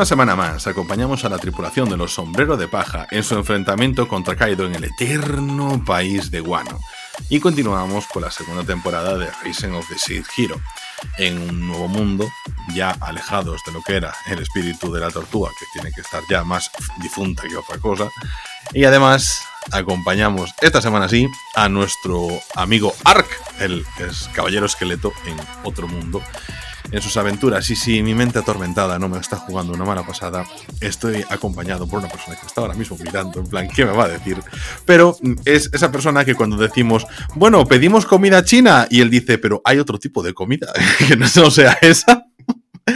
Una semana más acompañamos a la tripulación de los Sombrero de Paja en su enfrentamiento contra Kaido en el eterno país de Guano. Y continuamos con la segunda temporada de Risen of the Seed Hero, en un nuevo mundo, ya alejados de lo que era el espíritu de la tortuga, que tiene que estar ya más difunta que otra cosa. Y además acompañamos esta semana sí a nuestro amigo Ark, el caballero esqueleto en otro mundo, en sus aventuras. Y si mi mente atormentada no me está jugando una mala pasada, estoy acompañado por una persona que está ahora mismo mirando, en plan, ¿qué me va a decir? Pero es esa persona que cuando decimos, bueno, pedimos comida china, y él dice, pero hay otro tipo de comida, que no sea esa.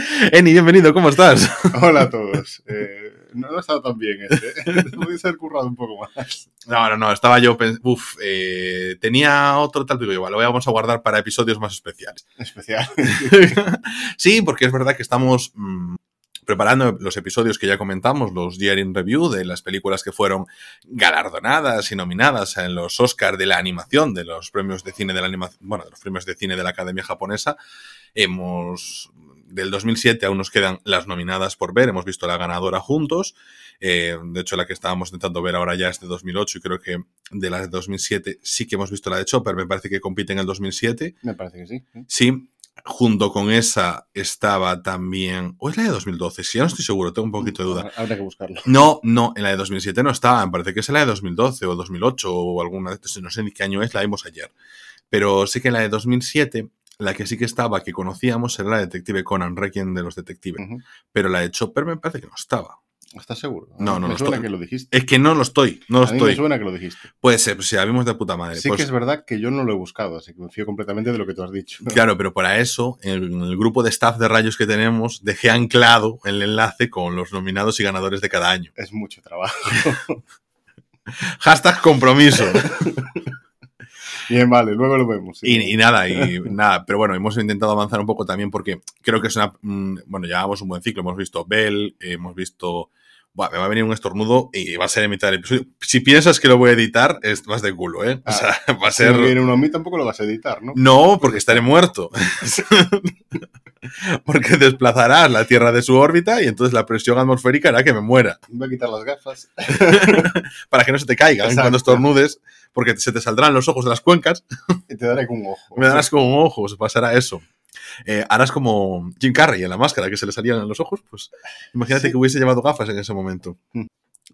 Eni, bienvenido, ¿cómo estás? Hola a todos. Eh, no, no ha estado tan bien este. Podría ser currado un poco más. No, no, no, estaba yo, pens- uf, eh, tenía otro tal, digo, igual, lo vamos a guardar para episodios más especiales. Especial. sí, porque es verdad que estamos mm, preparando los episodios que ya comentamos, los Year in Review de las películas que fueron galardonadas y nominadas en los Oscars de la animación, de los premios de cine de la animación, bueno, de los premios de cine de la Academia Japonesa. Hemos del 2007 aún nos quedan las nominadas por ver, hemos visto la ganadora juntos. Eh, de hecho, la que estábamos intentando ver ahora ya es de 2008 y creo que de la de 2007 sí que hemos visto la de Chopper, me parece que compite en el 2007. Me parece que sí. Sí, junto con esa estaba también. ¿O es la de 2012? Sí, ya no estoy seguro, tengo un poquito de duda. Habrá que buscarlo. No, no, en la de 2007 no estaba, me parece que es la de 2012 o 2008 o alguna de estas, no sé ni qué año es, la vimos ayer. Pero sí que en la de 2007, la que sí que estaba, que conocíamos, era la Detective Conan, Requiem de los Detectives. Pero la de Chopper me parece que no estaba. ¿Estás seguro? No, no, Me no suena estoy- que lo dijiste. Es que no lo estoy, no lo a mí me suena que lo dijiste. Puede ser, pues si la vimos de puta madre. Sí pues- que es verdad que yo no lo he buscado, así que me fío completamente de lo que tú has dicho. Claro, pero para eso, en el, en el grupo de staff de rayos que tenemos, dejé anclado el enlace con los nominados y ganadores de cada año. Es mucho trabajo. Hashtag compromiso. Bien, vale, luego lo vemos. sí. Y, y nada, y nada, pero bueno, hemos intentado avanzar un poco también porque creo que es una. mm, Bueno, llevamos un buen ciclo. Hemos visto Bell, hemos visto. Buah, me va a venir un estornudo y va a ser en mitad del episodio. Si piensas que lo voy a editar, es vas de culo, ¿eh? O sea, va a Si ser. viene uno a mí, tampoco lo vas a editar, ¿no? No, porque estaré muerto. porque desplazarás la Tierra de su órbita y entonces la presión atmosférica hará que me muera. Voy a quitar las gafas. Para que no se te caigan Exacto. cuando estornudes, porque se te saldrán los ojos de las cuencas. Y te daré con un ojo. Me darás como un ojo, se pasará eso. Eh, harás como Jim Carrey en la máscara que se le salían en los ojos. Pues imagínate Sí. que hubiese llevado gafas en ese momento. Mm.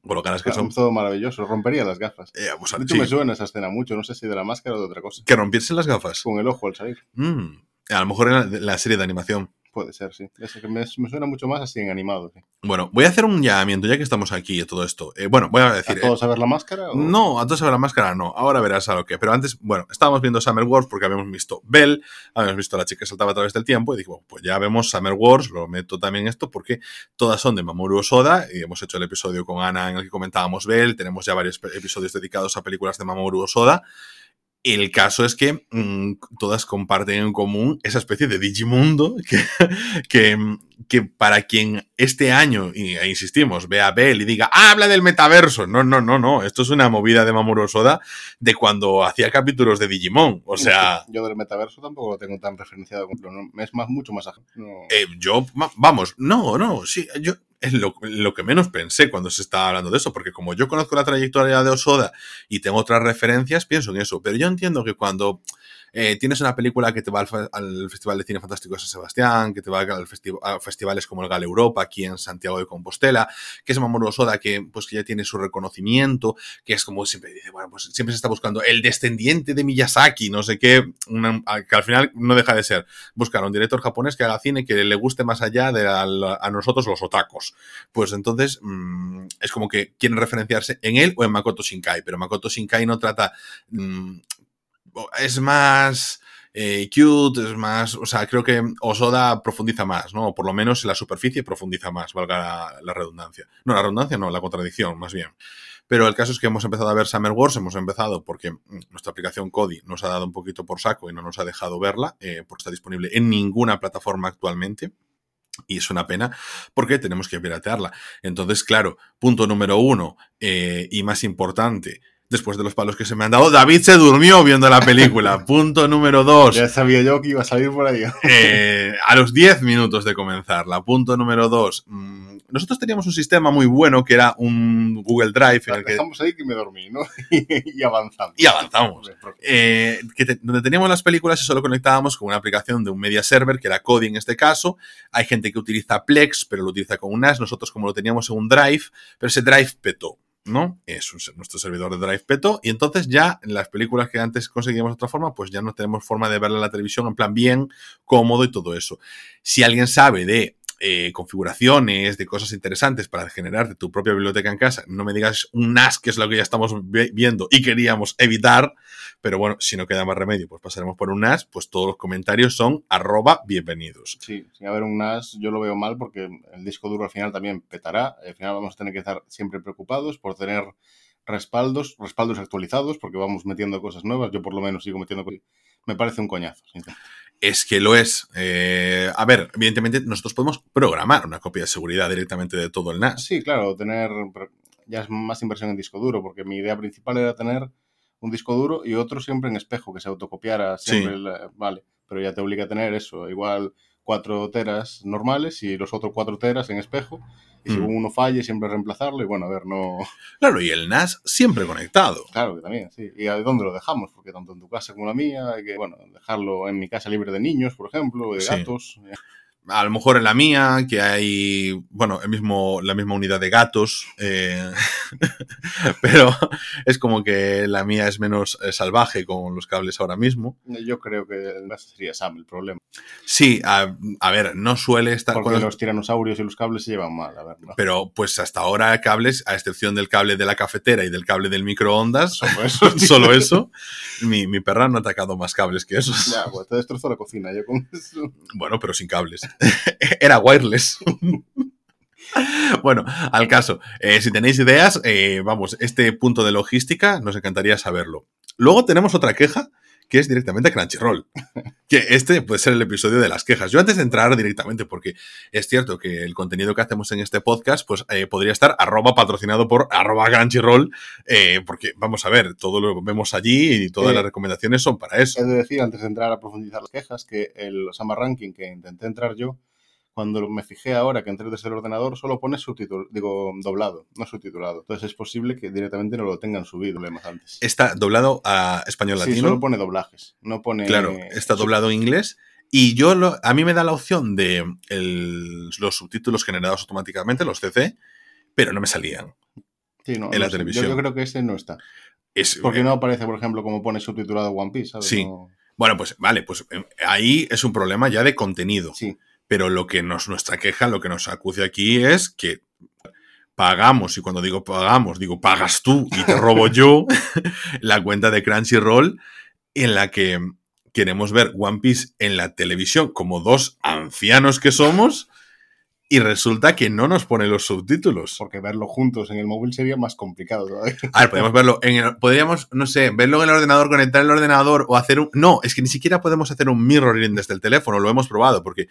Colocarás que Claro, son. todo maravilloso. Rompería las gafas. eh, pues, De hecho, sí, me suena esa escena mucho. No sé si de la máscara o de otra cosa. que rompiesen las gafas. Con el ojo al salir. Mm. A lo mejor en la, la serie de animación. Puede ser, sí. Es que me, me suena mucho más así en animado. sí. Bueno, voy a hacer un llamamiento ya que estamos aquí y todo esto. Eh, bueno, voy a decir. ¿A eh, todos a ver la máscara? o- No, a todos a ver la máscara no. Ahora verás a lo que. Pero antes, bueno, estábamos viendo Summer Wars porque habíamos visto Bell, habíamos visto a la chica que saltaba a través del tiempo y dije, bueno, pues ya vemos Summer Wars, lo meto también esto porque todas son de Mamoru Osoda y hemos hecho el episodio con Ana en el que comentábamos Bell, tenemos ya varios episodios dedicados a películas de Mamoru Osoda. El caso es que mm, todas comparten en común esa especie de Digimundo que, que, que para quien este año, e insistimos, vea Bell y diga, "Ah, habla del metaverso. No, no, no, no. Esto es una movida de Mamoru Osoda de cuando hacía capítulos de Digimon. O sea, Yo del metaverso tampoco lo tengo tan referenciado. es más, mucho más ajeno. No. eh, yo, va- vamos, no, no, sí, yo es lo, que menos pensé cuando se estaba hablando de eso, porque como yo conozco la trayectoria de Osoda y tengo otras referencias, pienso en eso. Pero yo entiendo que cuando eh, tienes una película que te va al, fe- al Festival de Cine Fantástico de San Sebastián, que te va al festi- a festivales como el Gal Europa, aquí en Santiago de Compostela, que es Mamoru Osoda, que, pues, que ya tiene su reconocimiento, que es como siempre dice, bueno, pues siempre se está buscando el descendiente de Miyazaki, no sé qué, una- que al final no deja de ser buscar a un director japonés que haga cine que le guste más allá de a, a nosotros los otacos. Pues entonces mm, es como que quieren referenciarse en él o en Makoto Shinkai, pero Makoto Shinkai no trata... mm, es más eh, cute, es más... O sea, creo que Osoda profundiza más, ¿no? Por lo menos en la superficie profundiza más, valga la, la redundancia. No, la redundancia no, la contradicción, más bien. Pero el caso es que hemos empezado a ver Summer Wars, hemos empezado porque mm, nuestra aplicación Kodi nos ha dado un poquito por saco y no nos ha dejado verla, eh, porque está disponible en ninguna plataforma actualmente. Y es una pena porque tenemos que piratearla. Entonces, claro, punto número uno eh, y más importante, después de los palos que se me han dado, David se durmió viendo la película. punto número dos, Ya sabía yo que iba a salir por ahí. eh, a los 10 minutos de comenzarla. Punto número 2. nosotros teníamos un sistema muy bueno que era un Google Drive en el que... Estamos ahí que me dormí, ¿no? y avanzamos. Y avanzamos. Eh, que te- donde teníamos las películas y solo conectábamos con una aplicación de un media server, que era Kodi en este caso. Hay gente que utiliza Plex, pero lo utiliza con un NAS. Nosotros, como lo teníamos en un Drive, pero ese Drive petó. ¿No? Es nuestro servidor de Drive petó y entonces ya las películas que antes conseguíamos de otra forma, pues ya no tenemos forma de verla en la televisión en plan bien, cómodo y todo eso. Si alguien sabe de eh, configuraciones, de cosas interesantes para generarte tu propia biblioteca en casa, no me digas un NAS, que es lo que ya estamos vi- viendo y queríamos evitar, pero bueno, si no queda más remedio, pues pasaremos por un NAS, pues todos los comentarios son arroba bienvenidos. Sí, sin haber un NAS yo lo veo mal porque el disco duro al final también petará. Al final vamos a tener que estar siempre preocupados por tener respaldos, respaldos actualizados, porque vamos metiendo cosas nuevas. Yo por lo menos sigo metiendo cosas. Me parece un coñazo. Es que lo es. Eh, a ver, evidentemente nosotros podemos programar una copia de seguridad directamente de todo el NAS. Sí, claro, tener ya es más inversión en disco duro, porque mi idea principal era tener un disco duro y otro siempre en espejo, que se autocopiara siempre. Sí. la- vale, pero ya te obliga a tener eso, igual 4 teras normales y los otros 4 teras en espejo. Y si Mm. uno falle, siempre reemplazarlo. Y bueno, a ver, no. Claro, y el NAS siempre conectado. Claro que también, sí. ¿Y a dónde lo dejamos? Porque tanto en tu casa como en la mía, hay que, bueno, dejarlo en mi casa libre de niños, por ejemplo, de Sí. gatos. A lo mejor en la mía, que hay, bueno, el mismo, la misma unidad de gatos, eh, pero es como que la mía es menos eh, salvaje con los cables ahora mismo. Yo creo que sería Sam el problema. Sí, a, a ver, no suele estar... Porque cuando- los tiranosaurios y los cables se llevan mal, a ver, ¿no? Pero pues hasta ahora cables, a excepción del cable de la cafetera y del cable del microondas, Solo eso. solo eso, mi, mi perra no ha atacado más cables que esos. Ya, pues te destrozó la cocina yo con eso. Bueno, pero sin cables. Era wireless. bueno, al caso, eh, si tenéis ideas, eh, vamos, este punto de logística nos encantaría saberlo. Luego tenemos otra queja que es directamente Crunchyroll. Que este puede ser el episodio de las quejas. Yo antes de entrar directamente, porque es cierto que el contenido que hacemos en este podcast, pues eh, podría estar arroba patrocinado por arroba Crunchyroll, eh, porque vamos a ver, todo lo vemos allí y todas Eh, las recomendaciones son para eso. He de decir, antes de entrar a profundizar las quejas, que el Summer Ranking que intenté entrar yo, cuando me fijé ahora que entré desde el ordenador, solo pone subtítulo, digo, doblado, no subtitulado. Entonces es posible que directamente no lo tengan subido, leemos antes. Está doblado a español Sí, latino. solo pone doblajes, no pone... Claro, está doblado en inglés. Y yo lo- a mí me da la opción de el- los subtítulos generados automáticamente, los CC, pero no me salían. Sí, no, en la sé. televisión. Yo, yo creo que ese no está. Es- Porque no aparece, por ejemplo, como pone subtitulado One Piece, ¿sabes? Sí. No- Bueno, pues vale, pues eh, ahí es un problema ya de contenido. sí. Pero lo que nos, nuestra queja, lo que nos acucia aquí es que pagamos, y cuando digo pagamos, digo pagas tú y te robo yo la cuenta de Crunchyroll en la que queremos ver One Piece en la televisión como dos ancianos que somos y resulta que no nos pone los subtítulos. Porque verlo juntos en el móvil sería más complicado todavía. A ver, podemos verlo en el, podríamos, no sé, verlo en el ordenador, conectar el ordenador o hacer un... No, es que ni siquiera podemos hacer un mirroring desde el teléfono, lo hemos probado, porque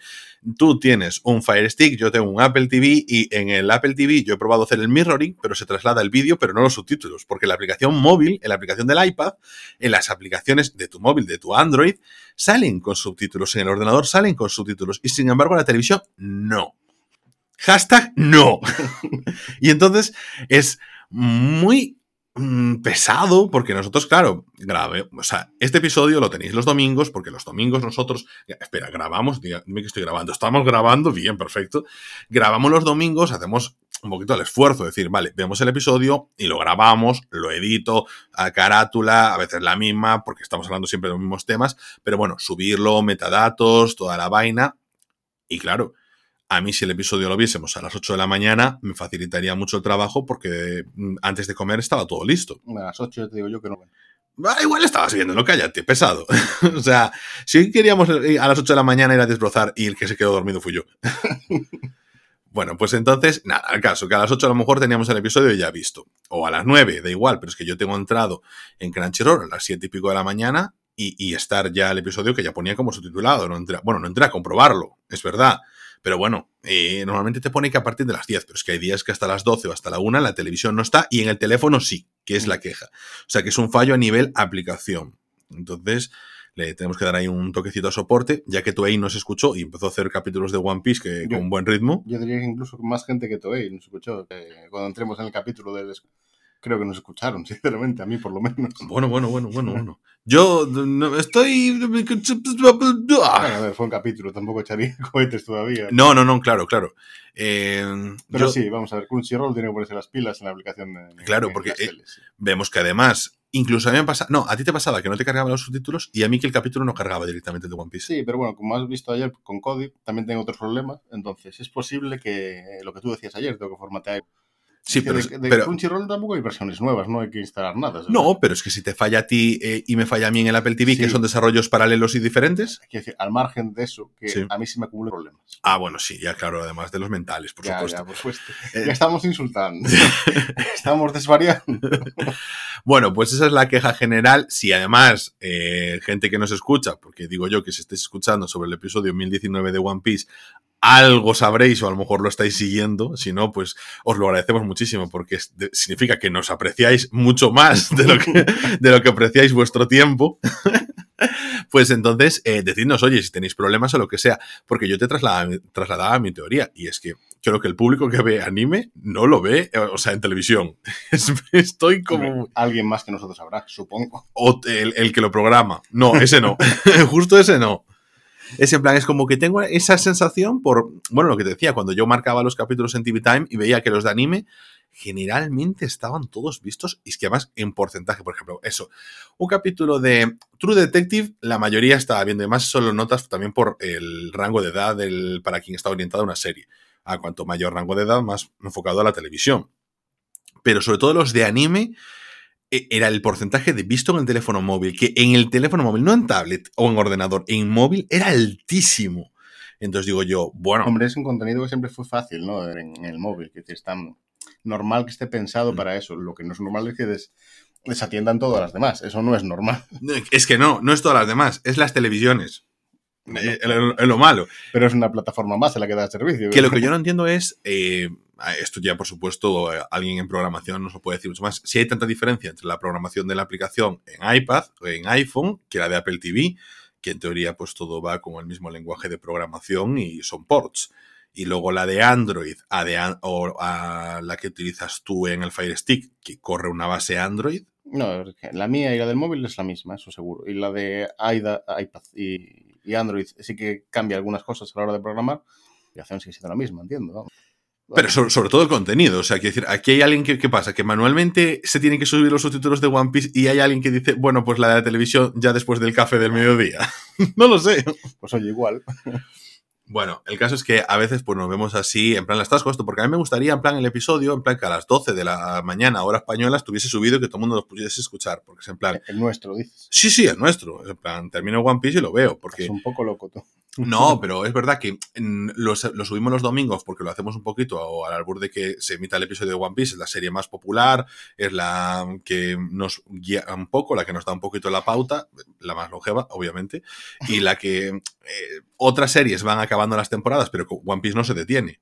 tú tienes un Fire Stick, yo tengo un Apple TV y en el Apple TV yo he probado hacer el mirroring, pero se traslada el vídeo, pero no los subtítulos, porque la aplicación móvil, en la aplicación del iPad, en las aplicaciones de tu móvil, de tu Android, salen con subtítulos, en el ordenador salen con subtítulos, y sin embargo en la televisión no. Hashtag no. y entonces es muy mm, pesado porque nosotros, claro, grave, o sea, este episodio lo tenéis los domingos porque los domingos nosotros, espera, grabamos, dime que estoy grabando, estamos grabando, bien, perfecto, grabamos los domingos, hacemos un poquito el esfuerzo, decir, vale, vemos el episodio y lo grabamos, lo edito, a carátula, a veces la misma, porque estamos hablando siempre de los mismos temas, pero bueno, subirlo, metadatos, toda la vaina, y claro, a mí si el episodio lo viésemos a las 8 de la mañana, me facilitaría mucho el trabajo porque mm, antes de comer estaba todo listo. A las 8 te digo yo que no. Ah, igual estabas viéndolo, cállate, pesado. o sea, si queríamos eh, a las 8 de la mañana ir a desbrozar y el que se quedó dormido fui yo. bueno, pues entonces, nada, al caso, que a las 8 a lo mejor teníamos el episodio ya visto. O a las 9, da igual, pero es que yo tengo entrado en Crunchyroll a las 7 y pico de la mañana y, y estar ya el episodio que ya ponía como subtitulado. No entré, bueno, no entré a comprobarlo, es verdad. Pero bueno, eh, normalmente te pone que a partir de las 10, pero es que hay días que hasta las 12 o hasta la 1 la televisión no está y en el teléfono sí, que es la queja. O sea que es un fallo a nivel aplicación. Entonces, le tenemos que dar ahí un toquecito a soporte, ya que Toei nos escuchó y empezó a hacer capítulos de One Piece que, Yo- con buen ritmo. Yo diría que incluso más gente que Toei nos escuchó. eh, cuando entremos en el capítulo del... Creo que nos escucharon, sinceramente, a mí por lo menos. Bueno, bueno, bueno, bueno, bueno. Yo no, estoy... Bueno, a ver, fue un capítulo, tampoco echaría cohetes todavía. No, no, no, claro, claro. Eh, Pero yo- sí, vamos a ver, Crunchyroll tiene que ponerse las pilas en la aplicación de... Claro, porque, eh, vemos que además, incluso a mí me pasa, no, a ti te pasaba que no te cargaban los subtítulos y a mí que el capítulo no cargaba directamente de One Piece. Sí, pero bueno, como has visto ayer con Cody, también tengo otros problemas. Entonces, es posible que eh, lo que tú decías ayer, tengo que formatear. Sí, pero, de, de pero- Crunchyroll tampoco hay versiones nuevas, no hay que instalar nada. ¿sabes? no, pero es que si te falla a ti eh, y me falla a mí en el Apple TV, que son desarrollos paralelos y diferentes. Quiero decir, al margen de eso, que Sí. a mí sí me acumulan problemas. Ah, bueno, sí, ya claro, además de los mentales, por ya, supuesto. ya, por supuesto. Eh, Ya estamos insultando. estamos desvariando. Bueno, pues esa es la queja general. Si además, eh, gente que nos escucha, porque digo yo que si estáis escuchando sobre el episodio 1019 de One Piece, algo sabréis o a lo mejor lo estáis siguiendo. Si no, pues os lo agradecemos muchísimo porque significa que nos apreciáis mucho más de lo que, de lo que apreciáis vuestro tiempo. Pues entonces, eh, decidnos, oye, si tenéis problemas o lo que sea, porque yo te traslada- trasladaba mi teoría, y es que creo que el público que ve anime no lo ve, eh, o sea, en televisión. Es- Estoy como... Alguien más que nosotros habrá, supongo. O el, el que lo programa. No, ese no. Justo ese no. Es plan, es como que tengo esa sensación por, bueno, lo que te decía, cuando yo marcaba los capítulos en TV Time y veía que los de anime generalmente estaban todos vistos y es que además en porcentaje, por ejemplo, eso, un capítulo de True Detective, la mayoría estaba viendo, además solo notas también por el rango de edad del, para quien está orientada una serie. A cuanto mayor rango de edad, más enfocado a la televisión. Pero sobre todo los de anime, era el porcentaje de visto en el teléfono móvil, que en el teléfono móvil, no en tablet o en ordenador, en móvil era altísimo. Entonces digo yo, bueno, Hombre, es un contenido que siempre fue fácil, ¿no? En, en el móvil, que es tan normal que esté pensado Mm. para eso. Lo que no es normal es que des- desatiendan todas las demás. Eso no es normal. es que no, no es todas las demás, es las televisiones. Eh, Es es lo malo. Pero es una plataforma más en la que da servicio. Que lo que yo no entiendo es, eh, esto ya por supuesto eh, alguien en programación nos lo puede decir mucho más, si hay tanta diferencia entre la programación de la aplicación en iPad o en iPhone que la de Apple TV, que en teoría pues todo va con el mismo lenguaje de programación y son ports. Y luego la de Android a, o a la que utilizas tú en el Fire Stick, que corre una base Android. No, la mía y la del móvil es la misma, eso seguro. Y la de iPad, y, Android sí que cambia algunas cosas a la hora de programar. Y acción sigue siendo la misma, entiendo. ¿no? Pero sobre, sobre todo el contenido. O sea, quiero decir, aquí hay alguien que, ¿qué pasa? Que manualmente se tienen que subir los subtítulos de One Piece y hay alguien que dice, bueno, pues la de la televisión ya después del café del mediodía. no lo sé. Pues oye, igual. Bueno, el caso es que a veces pues nos vemos así, en plan, la estás esto, porque a mí me gustaría, en plan, el episodio, en plan, que a las 12 de la mañana, hora española, estuviese subido y que todo el mundo lo pudiese escuchar, porque es en plan, El nuestro, dices. sí, sí, el nuestro, en plan, termino One Piece y lo veo, porque... Es un poco loco tú. No, pero es verdad que mm, lo, lo subimos los domingos porque lo hacemos un poquito al albur de que se emita el episodio de One Piece, es la serie más popular, es la que nos guía un poco, la que nos da un poquito la pauta, la más longeva, obviamente, y la que eh, otras series van acabando las temporadas, pero One Piece no se detiene.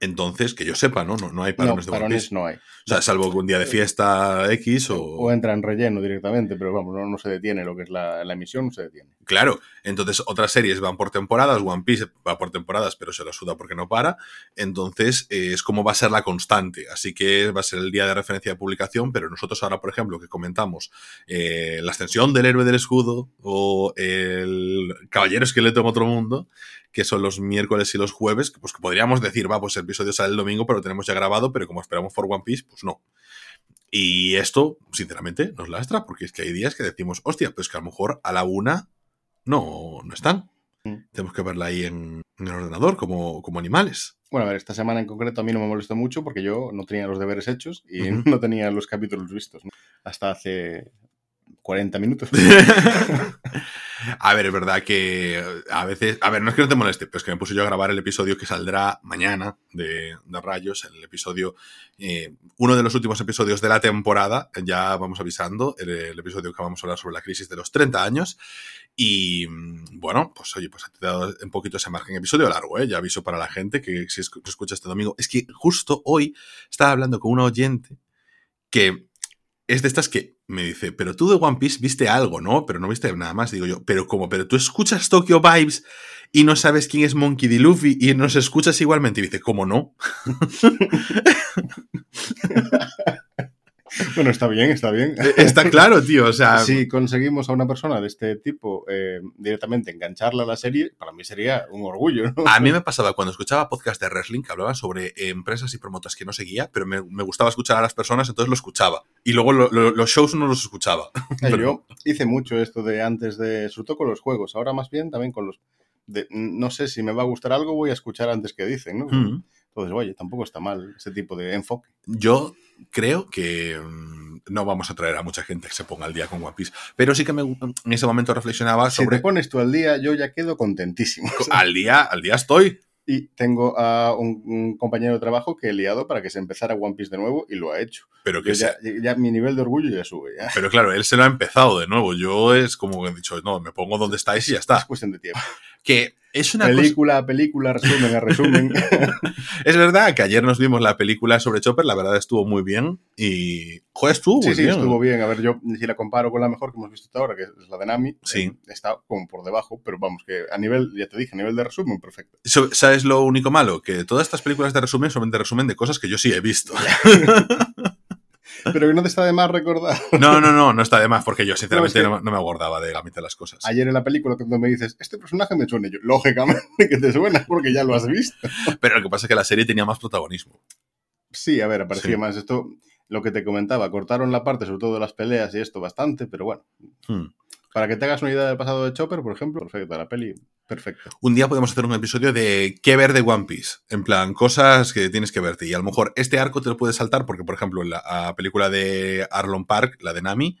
Entonces, que yo sepa, ¿no? No, no hay No, parones de One Piece. no hay. O sea, salvo que un día de fiesta X o... O entra en relleno directamente, pero vamos, no, no se detiene lo que es la, la emisión, no se detiene. Claro, entonces otras series van por temporadas, One Piece va por temporadas, pero se lo suda porque no para. Entonces eh, es como va a ser la constante. Así que va a ser el día de referencia de publicación, pero nosotros ahora, por ejemplo, que comentamos eh, la ascensión del héroe del escudo o el caballero esqueleto en otro mundo, que son los miércoles y los jueves, pues que podríamos decir, va, pues el episodio sale el domingo, pero lo tenemos ya grabado, pero como esperamos por One Piece, pues no. Y esto, sinceramente, nos lastra, porque es que hay días que decimos, hostia, pues que a lo mejor a la una no, no están. Mm. Tenemos que verla ahí en, en el ordenador como, como animales. Bueno, a ver, esta semana en concreto a mí no me molestó mucho porque yo no tenía los deberes hechos y no tenía los capítulos vistos. ¿no? Hasta hace 40 minutos. a ver, es verdad que a veces. A ver, no es que no te moleste, pero es que me puse yo a grabar el episodio que saldrá mañana de, de Rayos, el episodio. eh, uno de los últimos episodios de la temporada, ya vamos avisando, el, el episodio que vamos a hablar sobre la crisis de los 30 años. Y mm, bueno, pues oye, pues ha dado un poquito ese margen. Episodio largo, ¿eh? Ya aviso para la gente que si escu- escucha este domingo. Es que justo hoy estaba hablando con una oyente que es de estas que me dice, pero tú de One Piece viste algo, ¿no? Pero no viste nada más. Digo yo, pero como, pero tú escuchas Tokyo Vibes y no sabes quién es Monkey D. Luffy y nos escuchas igualmente. Y dice, ¿cómo no? Bueno, está bien, está bien. Eh, está claro, tío. O sea, si conseguimos a una persona de este tipo eh, directamente engancharla a la serie, para mí sería un orgullo. ¿no? A mí me pasaba cuando escuchaba podcast de wrestling que hablaban sobre empresas y promotas que no seguía, pero me, me gustaba escuchar a las personas, entonces lo escuchaba. Y luego lo, lo, los shows no los escuchaba. Pero... Yo hice mucho esto de antes de, sobre todo con los juegos, ahora más bien también con los... De, no sé si me va a gustar algo, voy a escuchar antes que dicen, ¿no? Mm. Entonces, oye, tampoco está mal ese tipo de enfoque. Yo creo que mm, no vamos a traer a mucha gente que se ponga al día con One Piece, pero sí que me, en ese momento reflexionaba sobre... Si te pones tú al día, yo ya quedo contentísimo. Al día, al día estoy. Y tengo a un, un, compañero de trabajo que he liado para que se empezara One Piece de nuevo y lo ha hecho. Pero que ya, ya, mi nivel de orgullo ya sube. Ya. Pero claro, él se lo ha empezado de nuevo. Yo es como que he dicho, no, me pongo donde estáis y ya está. Es cuestión de tiempo. Que es una película cosa... película, resumen a resumen. es verdad que ayer nos vimos la película sobre Chopper, la verdad estuvo muy bien y joder, estuvo sí, muy sí, bien. estuvo bien. A ver, yo si la comparo con la mejor que hemos visto hasta ahora, que es la de Nami, sí. eh, está como por debajo, pero vamos, que a nivel, ya te dije, a nivel de resumen, perfecto. ¿Sabes lo único malo? Que todas estas películas de resumen son de resumen de cosas que yo sí he visto. Pero que no te está de más recordar. No, no, no, no está de más, porque yo sinceramente no, es que no, no, me acordaba de la mitad de las cosas. Ayer en la película, cuando me dices, este personaje me suena, yo, lógicamente que te suena, porque ya lo has visto. Pero lo que pasa es que la serie tenía más protagonismo. Sí, a ver, aparecía sí. más esto. Lo que te comentaba, cortaron la parte, sobre todo de las peleas y esto bastante, pero bueno. Hmm. Para que te hagas una idea del pasado de Chopper, por ejemplo, perfecta, la peli, perfecta. Un día podemos hacer un episodio de qué ver de One Piece. En plan, cosas que tienes que verte. Y a lo mejor este arco te lo puedes saltar porque, por ejemplo, en la película de Arlon Park, la de Nami,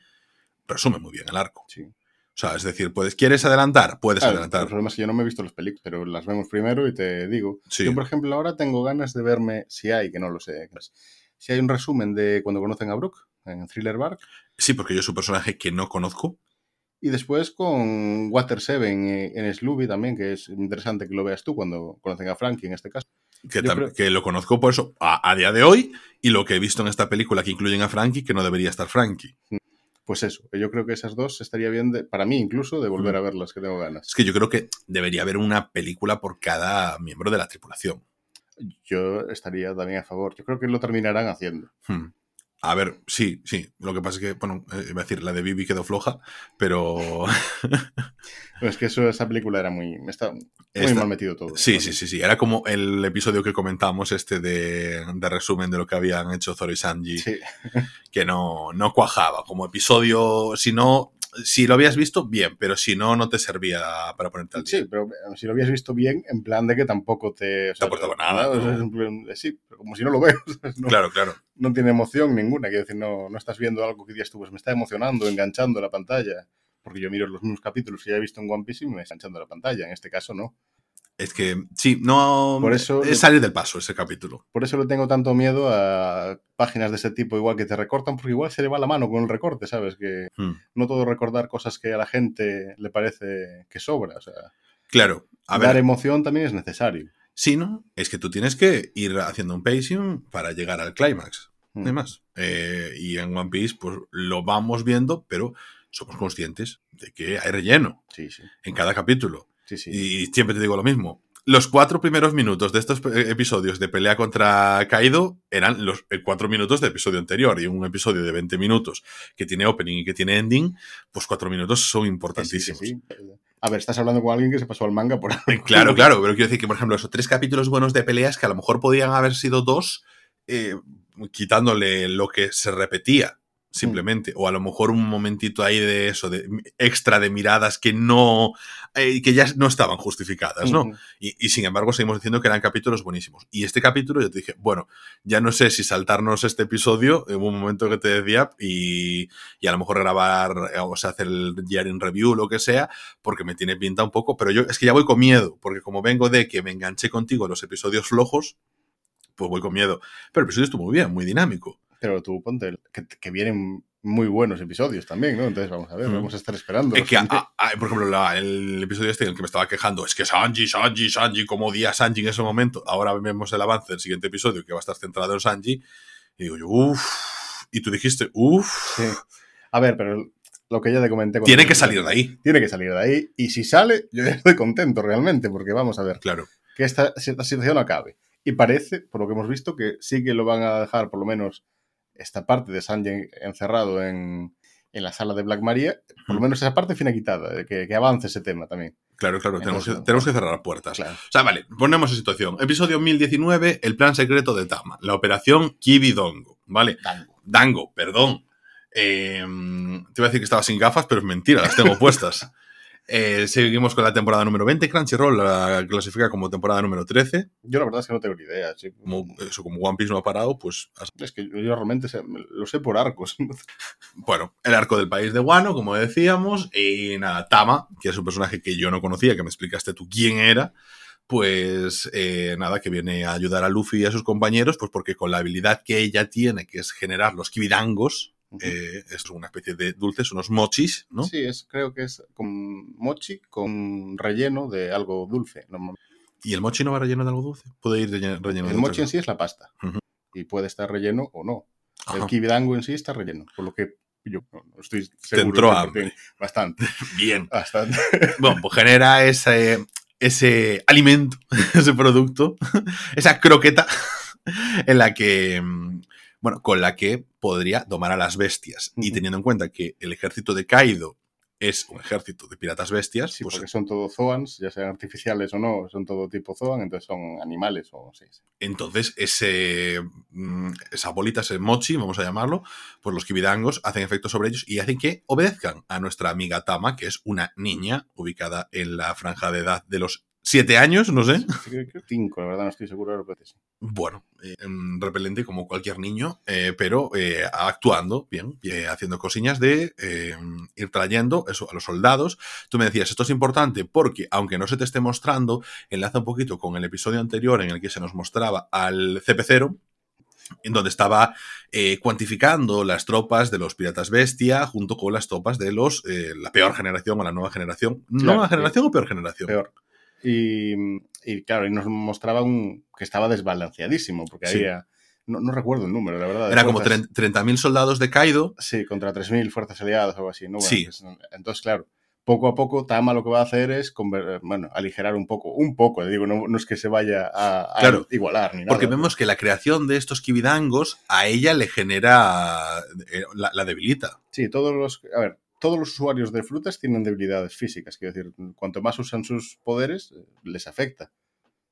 resume muy bien el arco. Sí. O sea, es decir, puedes, ¿quieres adelantar? Puedes claro, adelantar. El problema es que yo no me he visto las películas, pero las vemos primero y te digo. Sí. Yo, por ejemplo, ahora tengo ganas de verme, si hay, que no lo sé, si hay un resumen de cuando conocen a Brooke en Thriller Bark. Sí, porque yo es un personaje que no conozco. Y después con Water 7 en Slooby también, que es interesante que lo veas tú cuando conocen a Frankie en este caso. Que, creo... que lo conozco por eso a, a, día de hoy y lo que he visto en esta película que incluyen a Frankie, que no debería estar Frankie. Pues eso, yo creo que esas dos estaría bien, de, para mí incluso, de volver a verlas, que tengo ganas. Es que yo creo que debería haber una película por cada miembro de la tripulación. Yo estaría también a favor. Yo creo que lo terminarán haciendo. Hmm. A ver, sí, sí. Lo que pasa es que, bueno, eh, iba a decir, la de Bibi quedó floja, pero. Pero es que eso, esa película era muy. Está muy Esta... mal metido todo. Sí, sí, sí, sí. Era como el episodio que comentamos, este de, de resumen de lo que habían hecho Zoro y Sanji. Sí. Que no, no cuajaba. Como episodio, si no. Si lo habías visto, bien, pero si no, no te servía para ponerte al día. Sí, pero si lo habías visto bien, en plan de que tampoco te. O sea, te aportaba nada. Sí, pero como si no lo veo. No, claro, claro. No tiene emoción ninguna. Quiero decir, no, no estás viendo algo que digas tú, pues me está emocionando, enganchando la pantalla. Porque yo miro los mismos capítulos que ya he visto en One Piece y me está enganchando la pantalla. En este caso, no. Es que, sí, no. Por eso, es salir del paso ese capítulo. Por eso le tengo tanto miedo a páginas de ese tipo, igual que te recortan, porque igual se le va la mano con el recorte, ¿sabes? Que hmm. no todo recordar cosas que a la gente le parece que sobra. O sea, claro, a dar emoción también es necesario. Sí, ¿no? Es que tú tienes que ir haciendo un pacing para llegar al clímax. No más. Eh, y en One Piece, pues lo vamos viendo, pero somos conscientes de que hay relleno sí, sí. en cada capítulo. Sí, sí. Y siempre te digo lo mismo. Los cuatro primeros minutos de estos episodios de pelea contra Kaido eran los cuatro minutos del episodio anterior. Y un episodio de 20 minutos que tiene opening y que tiene ending, pues cuatro minutos son importantísimos. Sí, a ver, estás hablando con alguien que se pasó al manga por algo. Claro, claro, pero quiero decir que, por ejemplo, esos tres capítulos buenos de peleas que a lo mejor podían haber sido dos, eh, quitándole lo que se repetía simplemente. Mm. O a lo mejor un momentito ahí de eso, de extra de miradas que no, eh, que ya no estaban justificadas, ¿no? Mm y, y, sin embargo seguimos diciendo que eran capítulos buenísimos. Y este capítulo yo te dije, bueno, ya no sé si saltarnos este episodio, en un momento que te decía, y, y a lo mejor grabar, o sea, hacer el diario en review o lo que sea, porque me tiene pinta un poco, pero yo es que ya voy con miedo, porque como vengo de que me enganché contigo en los episodios flojos, pues voy con miedo. Pero el episodio estuvo muy bien, muy dinámico. Pero tú ponte que, que vienen muy buenos episodios también, ¿no? Entonces vamos a ver, mm. vamos a estar esperando. Es que, a, a, por ejemplo, la, el episodio este en el que me estaba quejando, es que Sanji, Sanji, Sanji, como día Sanji en ese momento. Ahora vemos el avance del siguiente episodio que va a estar centrado en Sanji. Y digo yo, uff, y tú dijiste, uff. Sí. A ver, pero lo que ya te comenté. Tiene que salir de ahí. Tiene que salir de ahí. Y si sale, yo ya estoy contento realmente, porque vamos a ver Claro. que esta, esta situación acabe. Y parece, por lo que hemos visto, que sí que lo van a dejar, por lo menos, esta parte de Sanjay encerrado en, en la sala de Black Maria. Por lo menos esa parte finiquitada, que, que avance ese tema también. Claro, claro, tenemos que, Entonces, tenemos que cerrar puertas. Claro. O sea, vale, ponemos en situación. Episodio 1019, el plan secreto de Tama, la operación Kibidongo, ¿vale? Dango. Dango, perdón. Eh, te iba a decir que estaba sin gafas, pero es mentira, las tengo puestas. Eh, seguimos con la temporada número 20. Crunchyroll la clasifica como temporada número 13. Yo la verdad es que no tengo ni idea. sí. Como, eso, como One Piece no ha parado, pues Es que yo, yo realmente sé- lo sé por arcos. bueno, el arco del país de Wano, como decíamos, y nada, Tama, que es un personaje que yo no conocía, que me explicaste tú quién era, pues eh, nada, que viene a ayudar a Luffy y a sus compañeros, pues porque con la habilidad que ella tiene, que es generar los kibidangos, eh, es una especie de dulces, unos mochis, ¿no? Sí, es, creo que es con mochi con relleno de algo dulce. ¿Y el mochi no va relleno de algo dulce? Puede ir relle- relleno de el mochi en sí es la pasta. Y puede estar relleno o no. El kibidango en sí está relleno. Por lo que yo no, estoy Te seguro. entró hambre. Bastante, Bien. bastante. Bueno, pues genera ese, ese alimento, ese producto, esa croqueta en la que, mm, bueno, con la que podría domar a las bestias. Y teniendo en cuenta que el ejército de Kaido es un ejército de piratas bestias, Sí, pues porque son todos zoans, ya sean artificiales o no, son todo tipo zoan, entonces son animales o sí, sí. entonces ese, mm, esa bolita, ese mochi, vamos a llamarlo, pues los kibidangos hacen efecto sobre ellos y hacen que obedezcan a nuestra amiga Tama, que es una niña ubicada en la franja de edad de los siete años, no sé. Sí, creo que cinco, la verdad no estoy seguro, pero sí. bueno, eh, repelente como cualquier niño, eh, pero eh, actuando bien, haciendo cosillas de ir trayendo eso a los soldados. Tú me decías, esto es importante porque, aunque no se te esté mostrando, enlaza un poquito con el episodio anterior en el que se nos mostraba al CP0, en donde estaba eh, cuantificando las tropas de los piratas bestia junto con las tropas de los eh, la peor generación o la nueva generación. ¿Nueva Claro, generación o peor generación? Peor. Y, y, claro, y nos mostraba un que estaba desbalanceadísimo, porque Sí. había, no, no recuerdo el número, la verdad. Era como fuerzas. 30.000 soldados de Kaido. Sí, contra 3.000 fuerzas aliadas o algo así, ¿no? Bueno, Sí. pues, entonces, claro, poco a poco Tama lo que va a hacer es, conver- bueno, aligerar un poco, un poco, digo, no, no es que se vaya a, a Claro, igualar ni nada. Porque vemos que la creación de estos kibidangos a ella le genera. eh, la, la debilita. Sí, todos los, a ver, todos los usuarios de frutas tienen debilidades físicas, quiero decir, cuanto más usan sus poderes, eh, les afecta.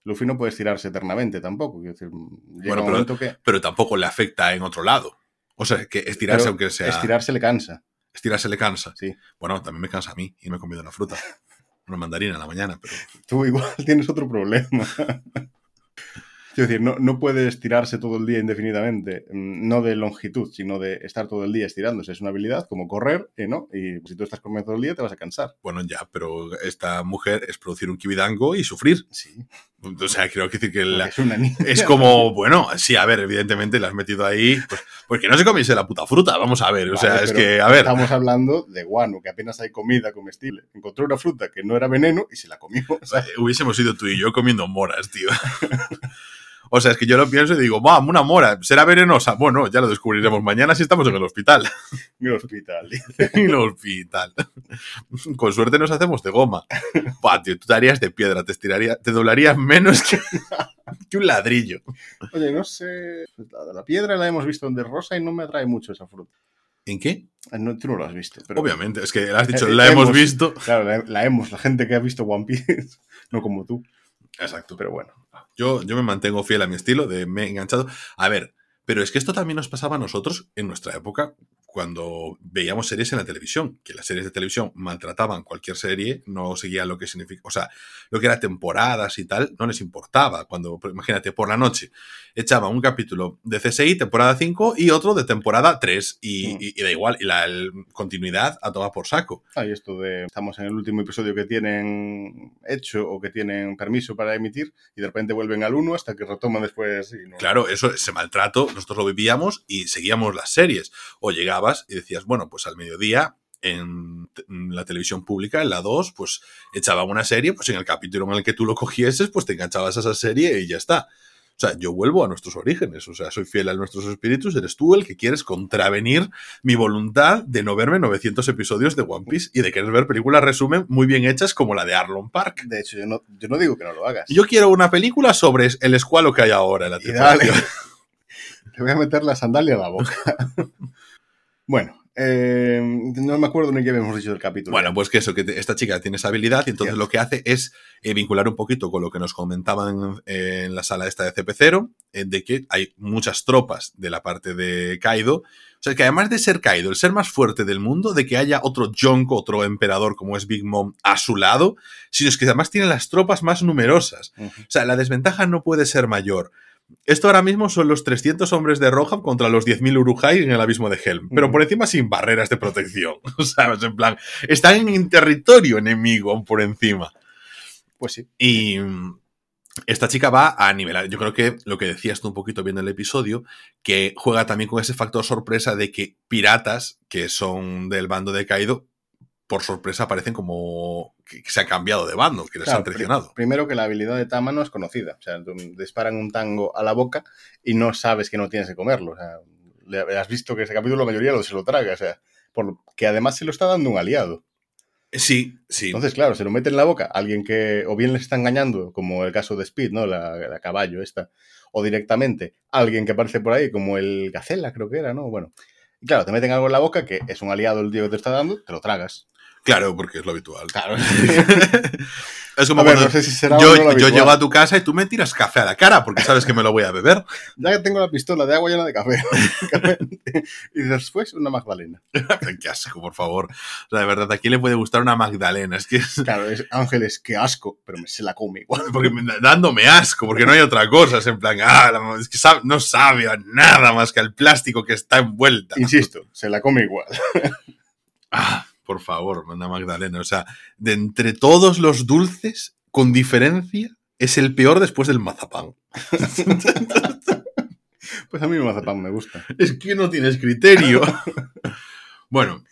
Luffy no puede estirarse eternamente tampoco, quiero decir, llega Bueno, un pero- momento que Pero tampoco le afecta en otro lado. O sea, que estirarse, Pero aunque sea. estirarse le cansa, estirarse le cansa. sí. Bueno, también me cansa a mí y me he comido una fruta. Una mandarina en la mañana, pero. Tú igual tienes otro problema. Quiero decir, no, no puede estirarse todo el día indefinidamente, mm, no de longitud, sino de estar todo el día estirándose. Es una habilidad como correr, eh, ¿no? Y si tú estás corriendo todo el día te vas a cansar. Bueno, ya, pero esta mujer es producir un kibidango y sufrir. Sí. O sea, creo que decir que la- es una niña. es como, bueno, sí, a ver, evidentemente la has metido ahí, pues, porque no se comiese la puta fruta, vamos a ver, o sea, es que, a ver, Estamos hablando de guano, que apenas hay comida comestible. Encontró una fruta que no era veneno y se la comió. O sea, hubiésemos ido tú y yo comiendo moras, tío. O sea, es que yo lo pienso y digo, va, una mora, ¿será venenosa? Bueno, ya lo descubriremos mañana si estamos en el hospital. en el hospital. en el hospital. Con suerte nos hacemos de goma. Tío, tú te harías de piedra, te estiraría, te doblarías menos que, que un ladrillo. Oye, no sé. La de la piedra la hemos visto en de rosa y no me atrae mucho esa fruta. ¿En qué? Eh, No, tú no lo has visto. Pero, Obviamente, es que has dicho, Eh, la hemos hemos- visto. Claro, la, la hemos, la gente que ha visto One Piece, no como tú. Exacto. Pero bueno. Yo, yo me mantengo fiel a mi estilo de me he enganchado. A ver, pero es que esto también nos pasaba a nosotros en nuestra época cuando veíamos series en la televisión, que las series de televisión maltrataban cualquier serie, no seguían lo que significa, o sea, lo que era temporadas y tal, no les importaba. Cuando, imagínate, por la noche echaban un capítulo de CSI, temporada 5, y otro de temporada 3, y, Mm. y- y da igual, y la el- continuidad a tomar por saco. Ah, y esto de estamos en el último episodio que tienen hecho o que tienen permiso para emitir y de repente vuelven al 1 hasta que retoman después. y no- Claro, eso, ese maltrato, nosotros lo vivíamos y seguíamos las series. O llegabas y decías, bueno, pues al mediodía en la televisión pública, en la 2, pues echaban una serie, pues en el capítulo en el que tú lo cogieses, pues te enganchabas a esa serie y ya está. O sea, yo vuelvo a nuestros orígenes, o sea, soy fiel a nuestros espíritus, eres tú el que quieres contravenir mi voluntad de no verme 900 episodios de One Piece y de querer ver películas resumen muy bien hechas como la de Arlon Park. De hecho, yo no, yo no digo que no lo hagas. Yo quiero una película sobre el escualo que hay ahora en la tripulación. Te voy a meter la sandalia a la boca. bueno, eh, no me acuerdo ni qué habíamos dicho del capítulo. Bueno, pues que eso, que esta chica tiene esa habilidad y entonces Cierto. lo que hace es eh, vincular un poquito con lo que nos comentaban eh, en la sala esta de CP0, eh, de que hay muchas tropas de la parte de Kaido. O sea, que además de ser Kaido, el ser más fuerte del mundo, de que haya otro Yonko, otro emperador como es Big Mom a su lado, sino es que además tiene las tropas más numerosas. O sea, la desventaja no puede ser mayor. Esto ahora mismo son los 300 hombres de Rohan contra los 10.000 Urujai en el abismo de Helm. Pero por encima sin barreras de protección. ¿Sabes? En plan, están en territorio enemigo por encima. Pues sí. Y esta chica va a nivelar. Yo creo que lo que decías tú un poquito viendo el episodio, que juega también con ese factor sorpresa de que piratas, que son del bando de Kaido, por sorpresa aparecen como que, se han cambiado de bando, que les Claro, han traicionado. Primero que la habilidad de Tama no es conocida. O sea, disparan un tango a la boca y no sabes que no tienes que comerlo. O sea, le- has visto que ese capítulo la mayoría lo se lo traga. O sea, por que además se lo está dando un aliado. Sí, sí. Entonces, claro, se lo mete en la boca a alguien que o bien les está engañando, como el caso de Speed, ¿no? La, la caballo esta. O directamente alguien que aparece por ahí, como el Gacela, creo que era, ¿no? Bueno. Y claro, te meten algo en la boca que es un aliado el tío que te está dando, te lo tragas. Claro, porque es lo habitual. Claro. es como A ver, cuando no sé si será o yo, no yo llego a tu casa y tú me tiras café a la cara porque sabes que me lo voy a beber. Ya que tengo la pistola de agua llena de café. y después una Magdalena. Qué asco, por favor. O sea, de verdad, ¿a quién le puede gustar una Magdalena? Es que es Claro, es Ángeles, qué asco, pero me, se la come igual. porque me- dándome asco, porque no hay otra cosa. Es en plan, ah, la- es que sabe- no sabe a nada más que al plástico que está envuelta. Insisto, se la come igual. Ah, por favor, una Magdalena. O sea, de entre todos los dulces, con diferencia, es el peor después del mazapán. Pues a mí el mazapán me gusta. Es que no tienes criterio. bueno,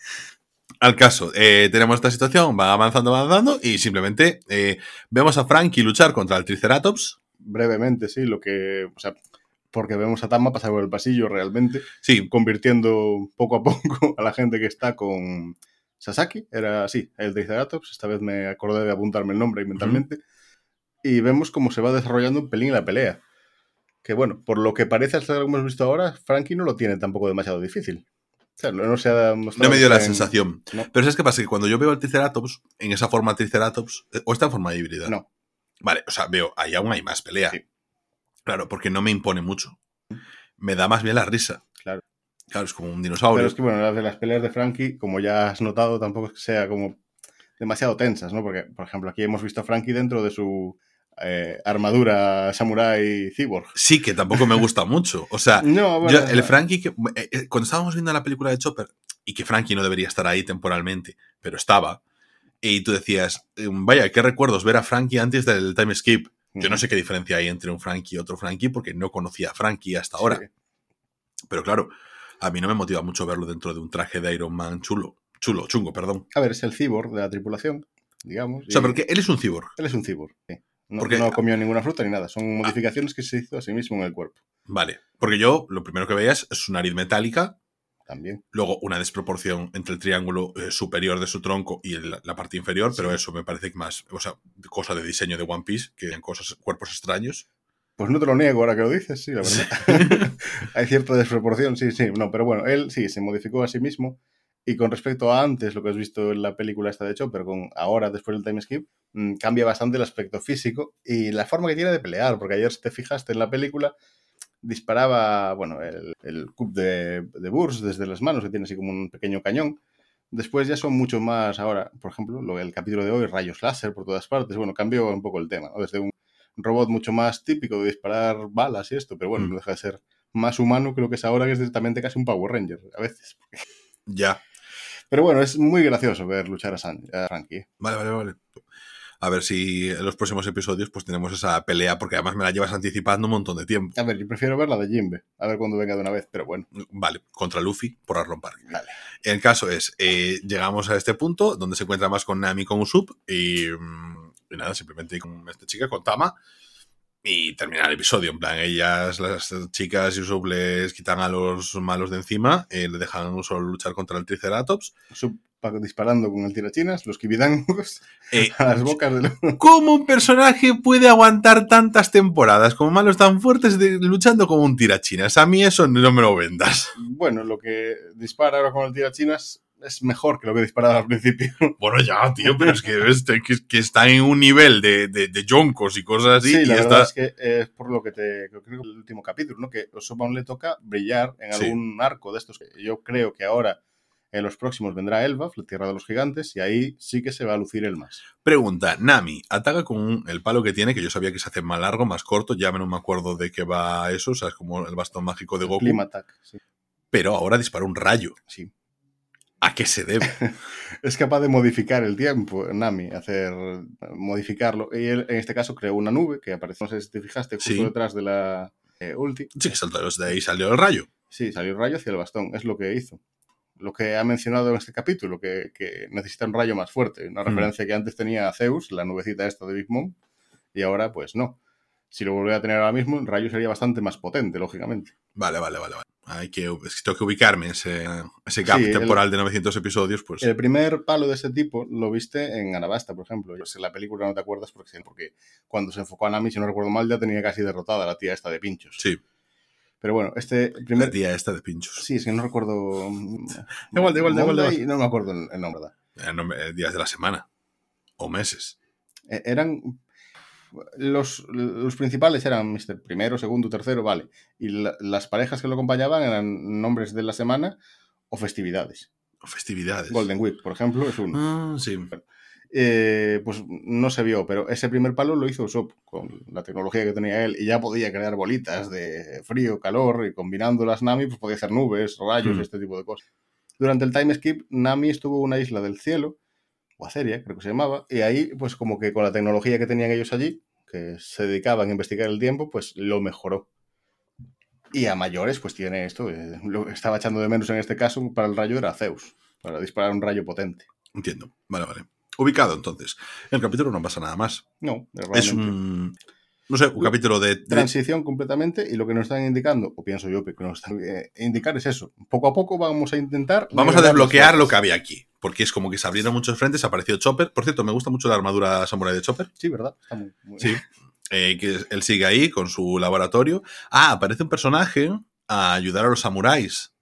al caso, eh, tenemos esta situación, va avanzando, va avanzando, y simplemente eh, vemos a Frankie luchar contra el Triceratops. Brevemente, sí, lo que. O sea, porque vemos a Tama pasar por el pasillo realmente, Sí, convirtiendo poco a poco a la gente que está con Sasaki. Era así, el Triceratops. Esta vez me acordé de apuntarme el nombre ahí mentalmente. Y vemos cómo se va desarrollando un pelín la pelea. Que bueno, por lo que parece hasta lo que hemos visto ahora, Frankie no lo tiene tampoco demasiado difícil. O sea, no, no se ha mostrado no me dio la en- sensación. No. Pero ¿sabes qué pasa? Que cuando yo veo al Triceratops, en esa forma Triceratops, eh, o está en forma híbrida. No. Vale, o sea, veo, ahí aún hay más pelea. Sí. Claro, porque no me impone mucho. Me da más bien la risa. Claro. Es como un dinosaurio. Pero es que, bueno, las de las peleas de Frankie, como ya has notado, tampoco es que sea como demasiado tensas, ¿no? Porque, por ejemplo, aquí hemos visto a Frankie dentro de su eh, armadura samurai cyborg. Sí, que tampoco me gusta mucho. O sea, No, bueno, Yo, el Frankie, que, eh, eh, cuando estábamos viendo la película de Chopper, y que Frankie no debería estar ahí temporalmente, pero estaba, y tú decías, vaya, qué recuerdos ver a Frankie antes del time skip. Yo no sé qué diferencia hay entre un Frankie y otro Frankie, porque no conocía a Frankie hasta ahora. Sí. Pero claro, a mí no me motiva mucho verlo dentro de un traje de Iron Man chulo. Chulo, chungo, perdón. A ver, es el cyborg de la tripulación, digamos. O sea, porque él es un cyborg. Él es un cyborg, sí. No, Porque- no comió ninguna fruta ni nada. Son modificaciones que se hizo a sí mismo en el cuerpo. Vale. Porque yo, lo primero que veías es su nariz metálica, También. luego una desproporción entre el triángulo eh, superior de su tronco y el- la parte inferior, pero eso me parece más, o sea, cosa de diseño de One Piece, que en cosas, cuerpos extraños. Pues no te lo niego ahora que lo dices, sí, la verdad. Hay cierta desproporción, sí, sí. No, pero bueno, él sí, se modificó a sí mismo. Y con respecto a antes, lo que has visto en la película esta de Chopper, con ahora, después del time skip, mm, cambia bastante el aspecto físico y la forma que tiene de pelear. Porque ayer, si te fijaste en la película, disparaba, bueno, el, el cup de, de Burst desde las manos, que tiene así como un pequeño cañón. Después ya son mucho más ahora, por ejemplo, lo, el capítulo de hoy, rayos láser por todas partes. Bueno, cambió un poco el tema, ¿no? Desde un robot mucho más típico de disparar balas y esto, pero bueno, Mm. no deja de ser más humano que lo que es ahora, que es directamente casi un Power Ranger a veces. Ya. Pero bueno, es muy gracioso ver luchar a, San, a Frankie. Vale, vale, vale. A ver si en los próximos episodios pues tenemos esa pelea, porque además me la llevas anticipando un montón de tiempo. A ver, yo prefiero ver la de Jimbe, a ver cuándo venga de una vez, pero bueno, Vale, contra Luffy por Arlong Park. vale. El caso es, eh, llegamos a este punto donde se encuentra más con Nami con Usopp y, mm, y nada, simplemente con esta chica, con Tama. y termina el episodio. En plan, ellas, las chicas y Usopp les quitan a los malos de encima, eh, le dejan solo luchar contra el Triceratops. Usopp disparando con el tirachinas, los kibidangos Eh, a las bocas de los... ¿Cómo un personaje puede aguantar tantas temporadas con malos tan fuertes de- luchando como un tirachinas? A mí eso no me lo vendas. Bueno, lo que dispara ahora con el tirachinas es mejor que lo que disparaba al principio. Bueno, ya, tío, pero es que, este, que, que está en un nivel de, de, de yoncos y cosas así. Sí, y la está... verdad es que es por lo que te creo que el último capítulo, ¿no? Que aún le toca brillar en Sí. algún arco de estos. Yo creo que ahora en los próximos vendrá Elbaf, la Tierra de los Gigantes, y ahí sí que se va a lucir el más. Pregunta, Nami, ataca con un- el palo que tiene, que yo sabía que se hace más largo, más corto, ya no me acuerdo de qué va eso, o sea, es como el bastón mágico de Goku, Clima Attack, sí. pero ahora dispara un rayo. sí. ¿A qué se debe? Es capaz de modificar el tiempo, Nami, hacer modificarlo. Y él, en este caso, creó una nube que apareció, no sé si te fijaste, justo Sí. detrás de la eh, ulti. Sí, que saltó de ahí salió el rayo. Sí, salió el rayo hacia el bastón, es lo que hizo. Lo que ha mencionado en este capítulo, que, que necesita un rayo más fuerte. Una Mm. referencia que antes tenía a Zeus, la nubecita esta de Big Mom, y ahora pues no. Si lo volviera a tener ahora mismo, el rayo sería bastante más potente, lógicamente. Vale, vale, vale. vale. Hay que, tengo que ubicarme en ese, ese gap Sí, el- temporal de 900 episodios, pues... El primer palo de ese tipo lo viste en Anabasta, por ejemplo. Pues en la película no te acuerdas porque, porque cuando se enfocó a Nami, si no recuerdo mal, ya tenía casi derrotada a la tía esta de pinchos. Sí, Pero bueno, este la primer... tía esta de pinchos. Sí, es que no recuerdo... igual, da igual, igual, No me acuerdo el, el nombre. Eh, días de la semana. O meses. Eh, eran los, los principales eran Mr. Primero, segundo, tercero, vale. Y la- las parejas que lo acompañaban eran nombres de la semana o festividades. O festividades. Golden Week, por ejemplo, es uno. Ah, sí. Eh, pues no se vio, pero ese primer palo lo hizo Usopp con la tecnología que tenía él y ya podía crear bolitas de frío, calor y combinando las Nami pues podía hacer nubes, rayos y este tipo de cosas. Durante el time skip, Nami estuvo en una isla del cielo, o Aceria, creo que se llamaba, y ahí pues como que con la tecnología que tenían ellos allí, que se dedicaban a investigar el tiempo, pues lo mejoró. Y a mayores pues tiene esto, eh, lo que estaba echando de menos en este caso para el rayo era Zeus, para disparar un rayo potente. Entiendo. Vale, vale. Ubicado, entonces. En el capítulo no pasa nada más. No, Es realmente. un... No sé, un capítulo de... transición completamente y lo que nos están indicando, o pienso yo que nos están eh, indicar es eso. Poco a poco vamos a intentar... Vamos a desbloquear lo que había aquí. Porque es como que se abrieron muchos frentes, apareció Chopper. Por cierto, me gusta mucho la armadura samurai de Chopper. Sí, ¿verdad? Está muy, muy- Sí. Eh, que él sigue ahí con su laboratorio. Ah, aparece un personaje a ayudar a los samuráis.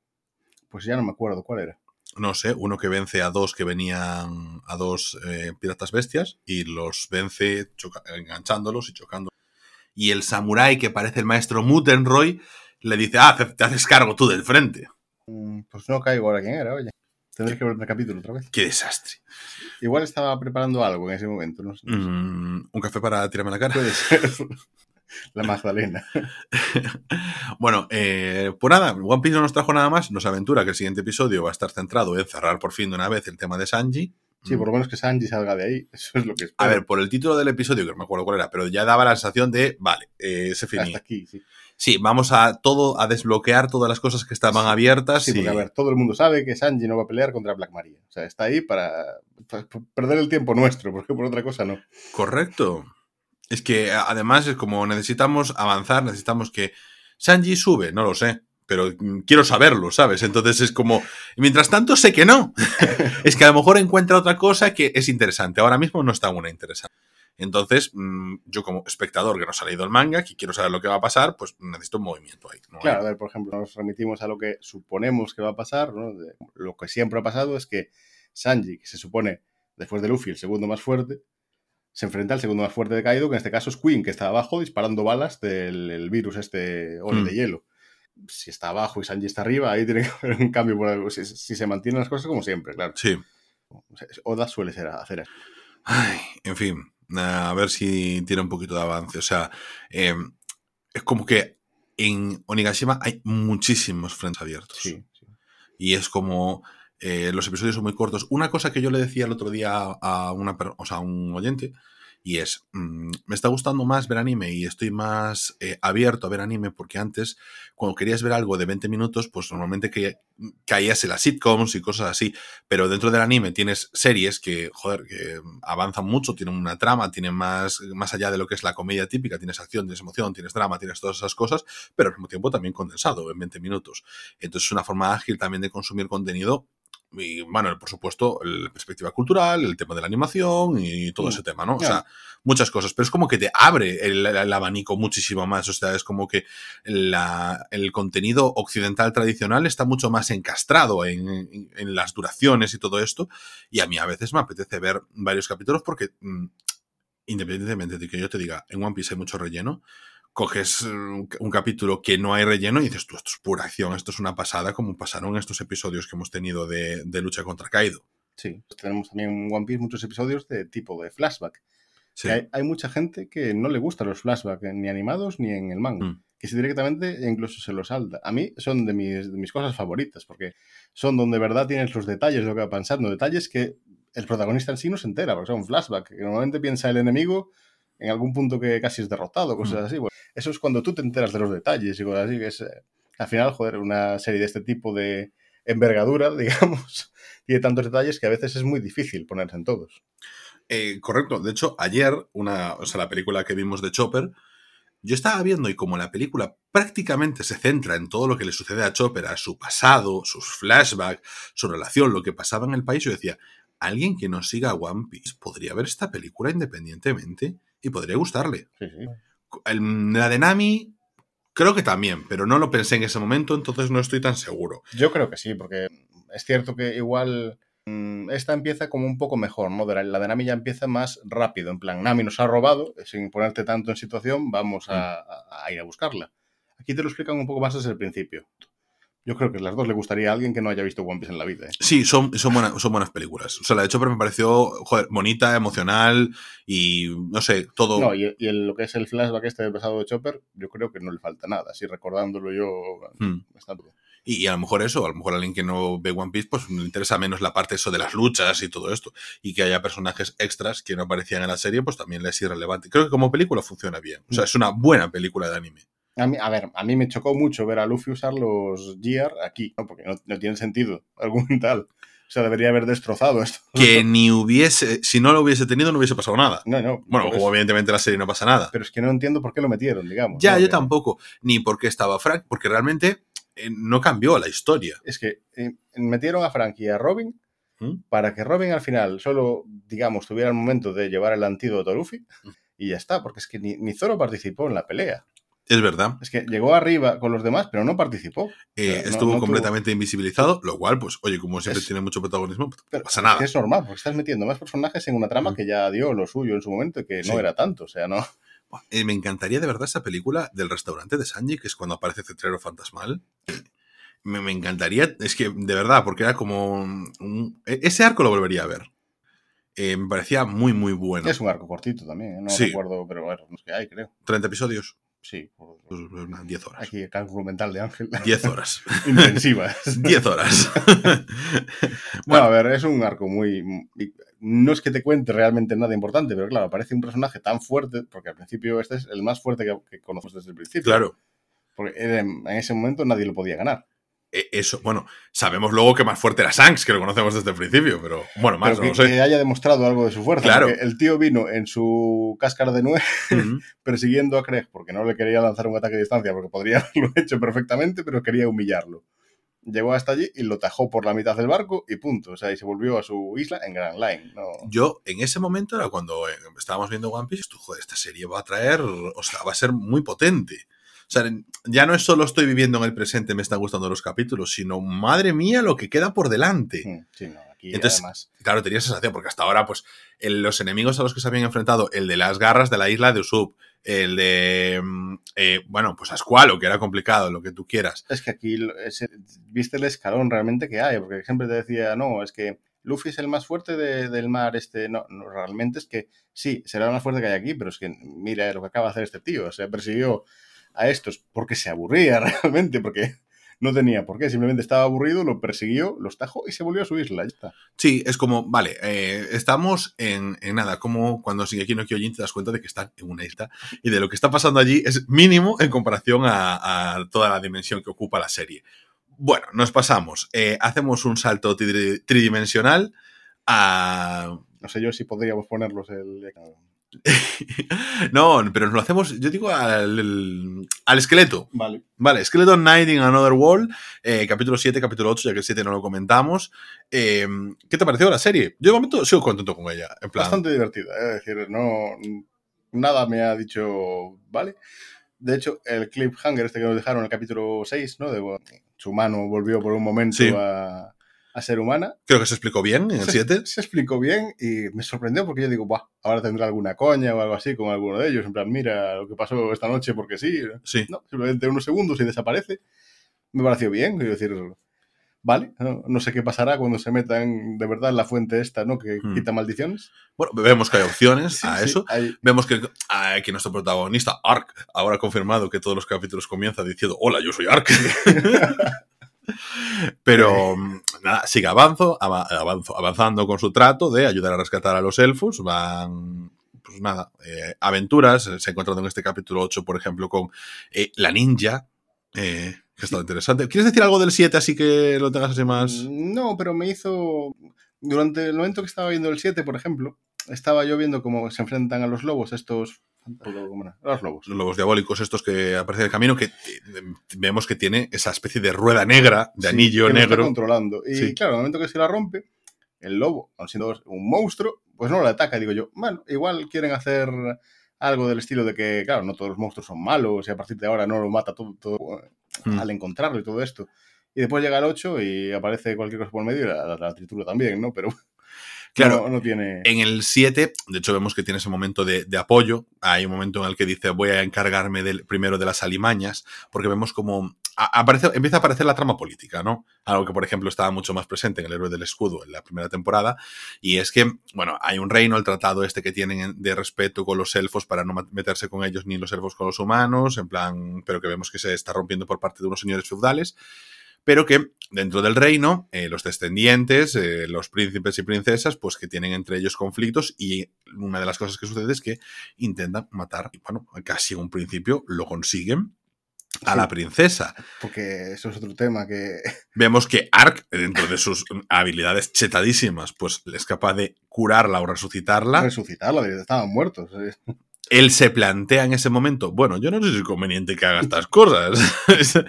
Pues ya no me acuerdo cuál era. No sé, uno que vence a dos que venían a dos eh, piratas bestias y los vence enganchándolos y chocando. Y el samurái que parece el maestro Mutenroy le dice, ah, te, te haces cargo tú del frente. Mm, Pues no caigo ahora quién era, oye. Tendré que ver el capítulo otra vez. Qué desastre. Igual estaba preparando algo en ese momento, no sé. Mm, un café para tirarme la cara. Puede ser. La Magdalena. Bueno, eh, pues nada, One Piece no nos trajo nada más. Nos aventura que el siguiente episodio va a estar centrado en cerrar por fin de una vez el tema de Sanji. Sí, por lo menos que Sanji salga de ahí. Eso es lo que espero. A ver, por el título del episodio, que no me acuerdo cuál era, pero ya daba la sensación de, vale, eh, se Hasta finí. aquí, sí. Sí, vamos a todo, a desbloquear todas las cosas que estaban Sí. abiertas. Sí, y- porque a ver, todo el mundo sabe que Sanji no va a pelear contra Black Maria. O sea, está ahí para, para perder el tiempo nuestro, porque por otra cosa no. Correcto. Es que además es como necesitamos avanzar, necesitamos que Sanji sube, no lo sé, pero mm, quiero saberlo, ¿sabes? Entonces es como, mientras tanto sé que no. es que a lo mejor encuentra otra cosa que es interesante. Ahora mismo no está una interesante. Entonces, mm, yo como espectador que no se ha leído el manga, que quiero saber lo que va a pasar, pues necesito un movimiento ahí. ¿no? Claro, a ver, por ejemplo, nos remitimos a lo que suponemos que va a pasar, ¿no? De- lo que siempre ha pasado es que Sanji, que se supone, después de Luffy, el segundo más fuerte, se enfrenta al segundo más fuerte de Kaido, que en este caso es Queen, que está abajo disparando balas del el virus este Ole Mm. de hielo. Si está abajo y Sanji está arriba, ahí tiene que haber un cambio por algo. Si, si se mantienen las cosas como siempre, claro. Sí. Oda suele ser hacer eso. Ay, en fin, a ver si tiene un poquito de avance. O sea, eh, es como que en Onigashima hay muchísimos frentes abiertos. Sí, sí. Y es como eh, los episodios son muy cortos. Una cosa que yo le decía el otro día a una o sea, a un oyente, y es, mm, me está gustando más ver anime y estoy más eh, abierto a ver anime porque antes, cuando querías ver algo de 20 minutos, pues normalmente que, caías en las sitcoms y cosas así, pero dentro del anime tienes series que, joder, que avanzan mucho, tienen una trama, tienen más, más allá de lo que es la comedia típica, tienes acción, tienes emoción, tienes drama, tienes todas esas cosas, pero al mismo tiempo también condensado en 20 minutos. Entonces es una forma ágil también de consumir contenido y bueno, por supuesto, la perspectiva cultural, el tema de la animación y todo mm, ese tema, ¿no? O sea, muchas cosas, pero es como que te abre el, abanico muchísimo más, o sea, es como que el contenido occidental tradicional está mucho más encastrado en, las duraciones y todo esto, y a mí a veces me apetece ver varios capítulos porque, mm, independientemente de que yo te diga, en One Piece hay mucho relleno, coges un, capítulo que no hay relleno y dices, tú, esto es pura acción, esto es una pasada, como pasaron estos episodios que hemos tenido de, lucha contra Kaido. Sí, pues tenemos también en One Piece muchos episodios de tipo de flashback. Sí. Hay, mucha gente que no le gustan los flashbacks, ni animados ni en el manga. Mm. Que si directamente incluso se los salta. A mí son de mis, de mis cosas favoritas, porque son donde de verdad tienes los detalles de lo que va pasando. Detalles que el protagonista en sí no se entera, porque son flashback. Que normalmente piensa el enemigo en algún punto que casi es derrotado, cosas mm. así. eso es cuando tú te enteras de los detalles y cosas así, que es, eh, al final, joder, una serie de este tipo de envergadura, digamos, tiene tantos detalles que a veces es muy difícil ponerse en todos. Eh, correcto. De hecho, ayer, una, o sea, la película que vimos de Chopper, yo estaba viendo y como la película prácticamente se centra en todo lo que le sucede a Chopper, a su pasado, sus flashbacks, su relación, lo que pasaba en el país, yo decía, alguien que no siga One Piece podría ver esta película independientemente y podría gustarle. la de Nami, creo que también, pero no lo pensé en ese momento, entonces no estoy tan seguro. Yo creo que sí, porque es cierto que igual mm, esta empieza como un poco mejor, ¿no? La de Nami ya empieza más rápido, en plan, Nami nos ha robado, sin ponerte tanto en situación, vamos a, mm. a ir a buscarla. Aquí te lo explican un poco más desde el principio. Yo creo que las dos le gustaría a alguien que no haya visto One Piece en la vida. ¿eh? Sí, son, son, buenas, son buenas películas. O sea, la de Chopper me pareció joder, bonita, emocional y no sé, todo. No, y, lo que es el flashback este del pasado de Chopper, yo creo que no le falta nada. Así recordándolo yo, hmm. está todo. Y, y, a lo mejor eso, a lo mejor a alguien que no ve One Piece, pues le interesa menos la parte eso de las luchas y todo esto. Y que haya personajes extras que no aparecían en la serie, pues también le es irrelevante. Creo que como película funciona bien. O sea, es una buena película de anime. A, mí, a ver, a mí me chocó mucho ver a Luffy usar los Gear aquí, ¿no? porque no, tiene sentido algún tal. O sea, debería haber destrozado esto. Que ni hubiese, si no lo hubiese tenido, no hubiese pasado nada. No, no. Bueno, como evidentemente la serie no pasa nada. Pero es que no entiendo por qué lo metieron, digamos. Ya, yo tampoco. Ni por qué estaba Frank, porque realmente eh, no cambió la historia. Es que eh, metieron a Frank y a Robin ¿Mm? para que Robin al final solo, digamos, tuviera el momento de llevar el antídoto a Luffy ¿Mm? y ya está, porque es que ni, ni Zoro participó en la pelea. Es verdad. Es que llegó arriba con los demás, pero no participó. Eh, estuvo completamente invisibilizado, lo cual, pues, oye, como siempre tiene mucho protagonismo, pues, no pasa nada. Es, normal, porque estás metiendo más personajes en una trama que ya dio lo suyo en su momento y que no era tanto, o sea, no. Eh, me encantaría de verdad esa película del restaurante de Sanji, que es cuando aparece Cetrero Fantasmal. Me, encantaría, es que de verdad, porque era como. E, ese arco lo volvería a ver. Eh, me parecía muy, muy bueno. Es un arco cortito también, no recuerdo, pero bueno, no es que hay, creo. 30 episodios. Sí, por, 10 horas. Aquí el cálculo mental de Ángel. 10 horas. Intensivas. 10 horas. bueno, a ver, es un arco muy... No es que te cuente realmente nada importante, pero claro, parece un personaje tan fuerte, porque al principio este es el más fuerte que, que conoces desde el principio. Claro. Porque en ese momento nadie lo podía ganar. E, eso, bueno, sabemos luego que más fuerte era Shanks, que lo conocemos desde el principio, pero bueno, más que, que haya demostrado algo de su fuerza. Claro. El tío vino en su cáscara de nuez persiguiendo a Craig porque no le quería lanzar un ataque de distancia, porque podría haberlo hecho perfectamente, pero quería humillarlo. Llegó hasta allí y lo tajó por la mitad del barco y punto. O sea, y se volvió a su isla en Grand Line. Yo, en ese momento era cuando eh, estábamos viendo One Piece, tú, joder, esta serie va a traer, o sea, va a ser muy potente. O sea, ya no es solo estoy viviendo en el presente, me están gustando los capítulos, sino, madre mía, lo que queda por delante. Mm, sí, no, aquí Entonces, además... claro, tenía esa sensación, porque hasta ahora, pues, los enemigos a los que se habían enfrentado, el de las garras de la isla de Usopp, el de, mm, eh, bueno, pues a Squalo, que era complicado, lo que tú quieras. Es que aquí viste el escalón realmente que hay, porque siempre te decía, no, es que Luffy es el más fuerte del mar, este, no, no, realmente es que sí, será el más fuerte que hay aquí, pero es que mira lo que acaba de hacer este tío, o sea, persiguió a estos porque se aburría realmente, porque no tenía por qué, simplemente estaba aburrido, lo persiguió, los tajó y se volvió a su isla, ya está. Sí, es como, vale, eh, estamos en, en nada, como cuando aquí no Kyojin te das cuenta de que están en una isla y de lo que está pasando allí es mínimo en comparación a, a toda la dimensión que ocupa la serie. Bueno, nos pasamos, eh, hacemos un salto tri- tridimensional a... No sé yo si podríamos ponerlos el... no, pero nos lo hacemos, yo digo, al, al esqueleto. Vale. Vale, Skeleton Knight in Another World, eh, capítulo 7, capítulo 8, ya que el 7 no lo comentamos. Eh, ¿Qué te ha parecido la serie? Yo de momento sigo contento con ella. En plan, Bastante divertida, ¿eh? es decir, no... Nada me ha dicho, ¿vale? De hecho, el cliffhanger este que nos dejaron en el capítulo 6, ¿no? De su mano volvió por un momento Sí. a, a ser humana. creo que se explicó bien en el 7. Se explicó bien y me sorprendió porque yo digo, Buah, ahora tendrá alguna coña o algo así con alguno de ellos. En plan, mira lo que pasó esta noche porque sí. Sí. No, simplemente unos segundos y desaparece. Me pareció bien, quiero decir, vale, no, no sé qué pasará cuando se metan de verdad en la fuente esta, ¿no? Que Hmm. quita maldiciones. Bueno, vemos que hay opciones Sí, a sí, eso. hay- Vemos que, ah, que nuestro protagonista, Ark, ahora ha confirmado que todos los capítulos comienza diciendo, hola, yo soy Ark. Pero mm, nada, sigue avanzo, ava- avanzo, avanzando con su trato de ayudar a rescatar a los elfos. Van, pues nada, eh, aventuras. Se ha encontrado en este capítulo 8, por ejemplo, con eh, la ninja, eh, que ha estado interesante. ¿Quieres decir algo del 7 así que lo tengas así más...? No, pero me hizo. Durante el momento que estaba viendo el 7, por ejemplo, estaba yo viendo cómo se enfrentan a los lobos, estos. ¿Cómo era? Los lobos. los lobos diabólicos estos que aparecen en el camino, que vemos que tiene esa especie de rueda negra, de Sí, anillo que lo está negro. controlando. Y Sí. claro, en el momento que se la rompe, el lobo, aun siendo un monstruo, pues no la ataca. Digo yo, bueno, igual quieren hacer algo del estilo de que, claro, no todos los monstruos son malos y a partir de ahora no lo mata todo, todo, Mm. al encontrarlo y todo esto. Y después llega el 8 y aparece cualquier cosa por medio y la, la, la tritura también, ¿no? Pero Claro, no, no tiene... En el 7, de hecho, vemos que tiene ese momento de, de apoyo. Hay un momento en el que dice, voy a encargarme del, primero de las alimañas, porque vemos como a- aparece, empieza a aparecer la trama política, ¿no? Algo que, por ejemplo, estaba mucho más presente en El Héroe del Escudo en la primera temporada. Y es que, bueno, hay un reino, el tratado este que tienen de respeto con los elfos para no meterse con ellos ni los elfos con los humanos, en plan, pero que vemos que se está rompiendo por parte de unos señores feudales pero que dentro del reino, eh, los descendientes, eh, los príncipes y princesas, pues que tienen entre ellos conflictos y una de las cosas que sucede es que intentan matar, y bueno, casi en un principio lo consiguen a Sí. la princesa. Porque eso es otro tema que... Vemos que Ark, dentro de sus habilidades chetadísimas, pues es capaz de curarla o resucitarla. Resucitarla, estaban muertos. eh. Él se plantea en ese momento, bueno, yo no sé si es conveniente que haga estas cosas.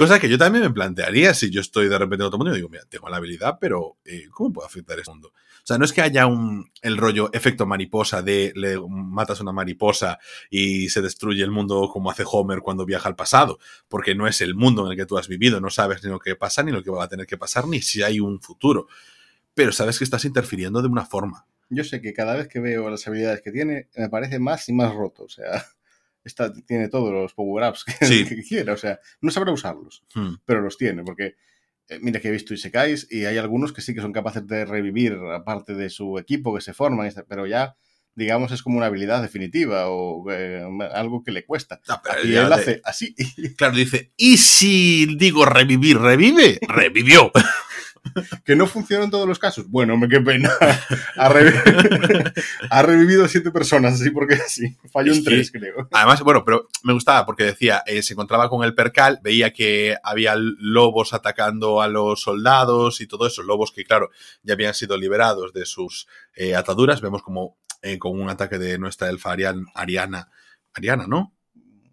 Cosa que yo también me plantearía si yo estoy de repente en otro mundo y digo, mira, tengo la habilidad, pero eh, ¿cómo puedo afectar este mundo? O sea, no es que haya un, el rollo efecto mariposa de le matas una mariposa y se destruye el mundo como hace Homer cuando viaja al pasado, porque no es el mundo en el que tú has vivido, no sabes ni lo que pasa, ni lo que va a tener que pasar, ni si hay un futuro. Pero sabes que estás interfiriendo de una forma. Yo sé que cada vez que veo las habilidades que tiene, me parece más y más roto. O sea, está, tiene todos los power-ups que, Sí. que quiera. O sea, no sabrá usarlos, Hmm. pero los tiene. Porque, eh, mira que he visto Isekais y hay algunos que sí que son capaces de revivir, aparte de su equipo que se forman, pero ya, digamos, es como una habilidad definitiva o eh, algo que le cuesta. Ah, Y él te- hace así. Claro, dice, ¿y si digo revivir, revive? Revivió. que no funciona en todos los casos. Bueno, me qué pena. Ha, revi- ha revivido siete personas, así porque sí. Falló en tres, creo. Además, bueno, pero me gustaba porque decía, eh, se encontraba con el percal, veía que había lobos atacando a los soldados y todo eso, lobos que, claro, ya habían sido liberados de sus eh, ataduras. Vemos como eh, con un ataque de nuestra elfa Arian- Ariana, Ariana, ¿no?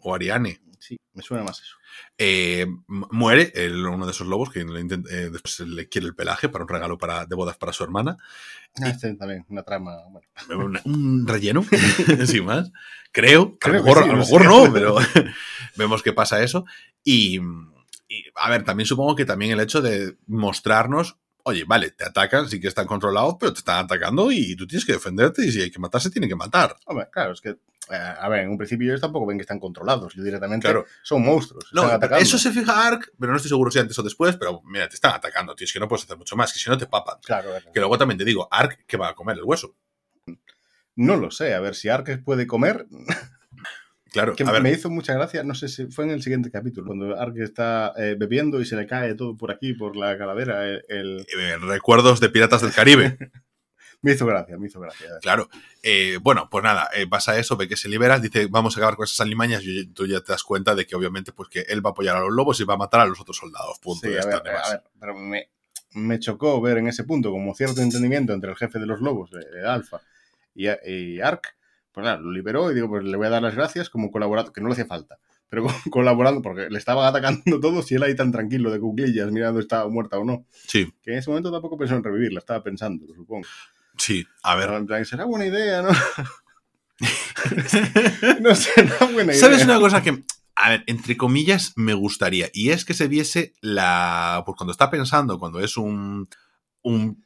O Ariane. Sí, me suena más eso. Eh, muere el- uno de esos lobos que le intent- eh, después le quiere el pelaje para un regalo para, de bodas para su hermana. Ah, este también, una trama. Bueno, un, un relleno, sin más. Creo, a Creo lo que mejor, sí, a lo no mejor no, pero vemos que pasa eso. Y, y, a ver, también supongo que también el hecho de mostrarnos, oye, vale, te atacan, sí que están controlados, pero te están atacando y tú tienes que defenderte y si hay que matar, se tiene que matar. hombre, claro, es que. Eh, a ver, en un principio ellos tampoco ven que están controlados. Yo directamente Claro. son monstruos. No, están eso se fija Ark, pero no estoy seguro si antes o después, pero mira, te están atacando, tío, es que no puedes hacer mucho más, que si no te papan. Claro, claro. Que luego también te digo, Ark, que va a comer el hueso. No lo sé. A ver, si Arques puede comer. Claro, Que a ver, me hizo mucha gracia, no sé si fue en el siguiente capítulo, cuando Ark está eh, bebiendo y se le cae todo por aquí, por la calavera. El, el- eh, recuerdos de Piratas del Caribe. Me hizo gracia, me hizo gracia. Claro. Eh, bueno, pues nada, eh, pasa eso, ve que se libera, dice, vamos a acabar con esas alimañas y tú ya te das cuenta de que obviamente pues que él va a apoyar a los lobos y va a matar a los otros soldados. Punto. Sí, a ver, a ver, pero me, me chocó ver en ese punto como cierto entendimiento entre el jefe de los lobos, eh, Alfa, y, y Ark. Pues nada, lo liberó y digo, pues le voy a dar las gracias como colaborador, que no le hacía falta, pero colaborando, porque le estaban atacando todos y él ahí tan tranquilo de cuclillas mirando si estaba muerta o no. Sí, Que en ese momento tampoco pensó en revivirla, estaba pensando, supongo. Sí, a ver. Pero en plan, será buena idea, ¿no? no será buena idea. ¿Sabes una cosa que, a ver, entre comillas, me gustaría? Y es que se viese la. Pues cuando está pensando, cuando es un. un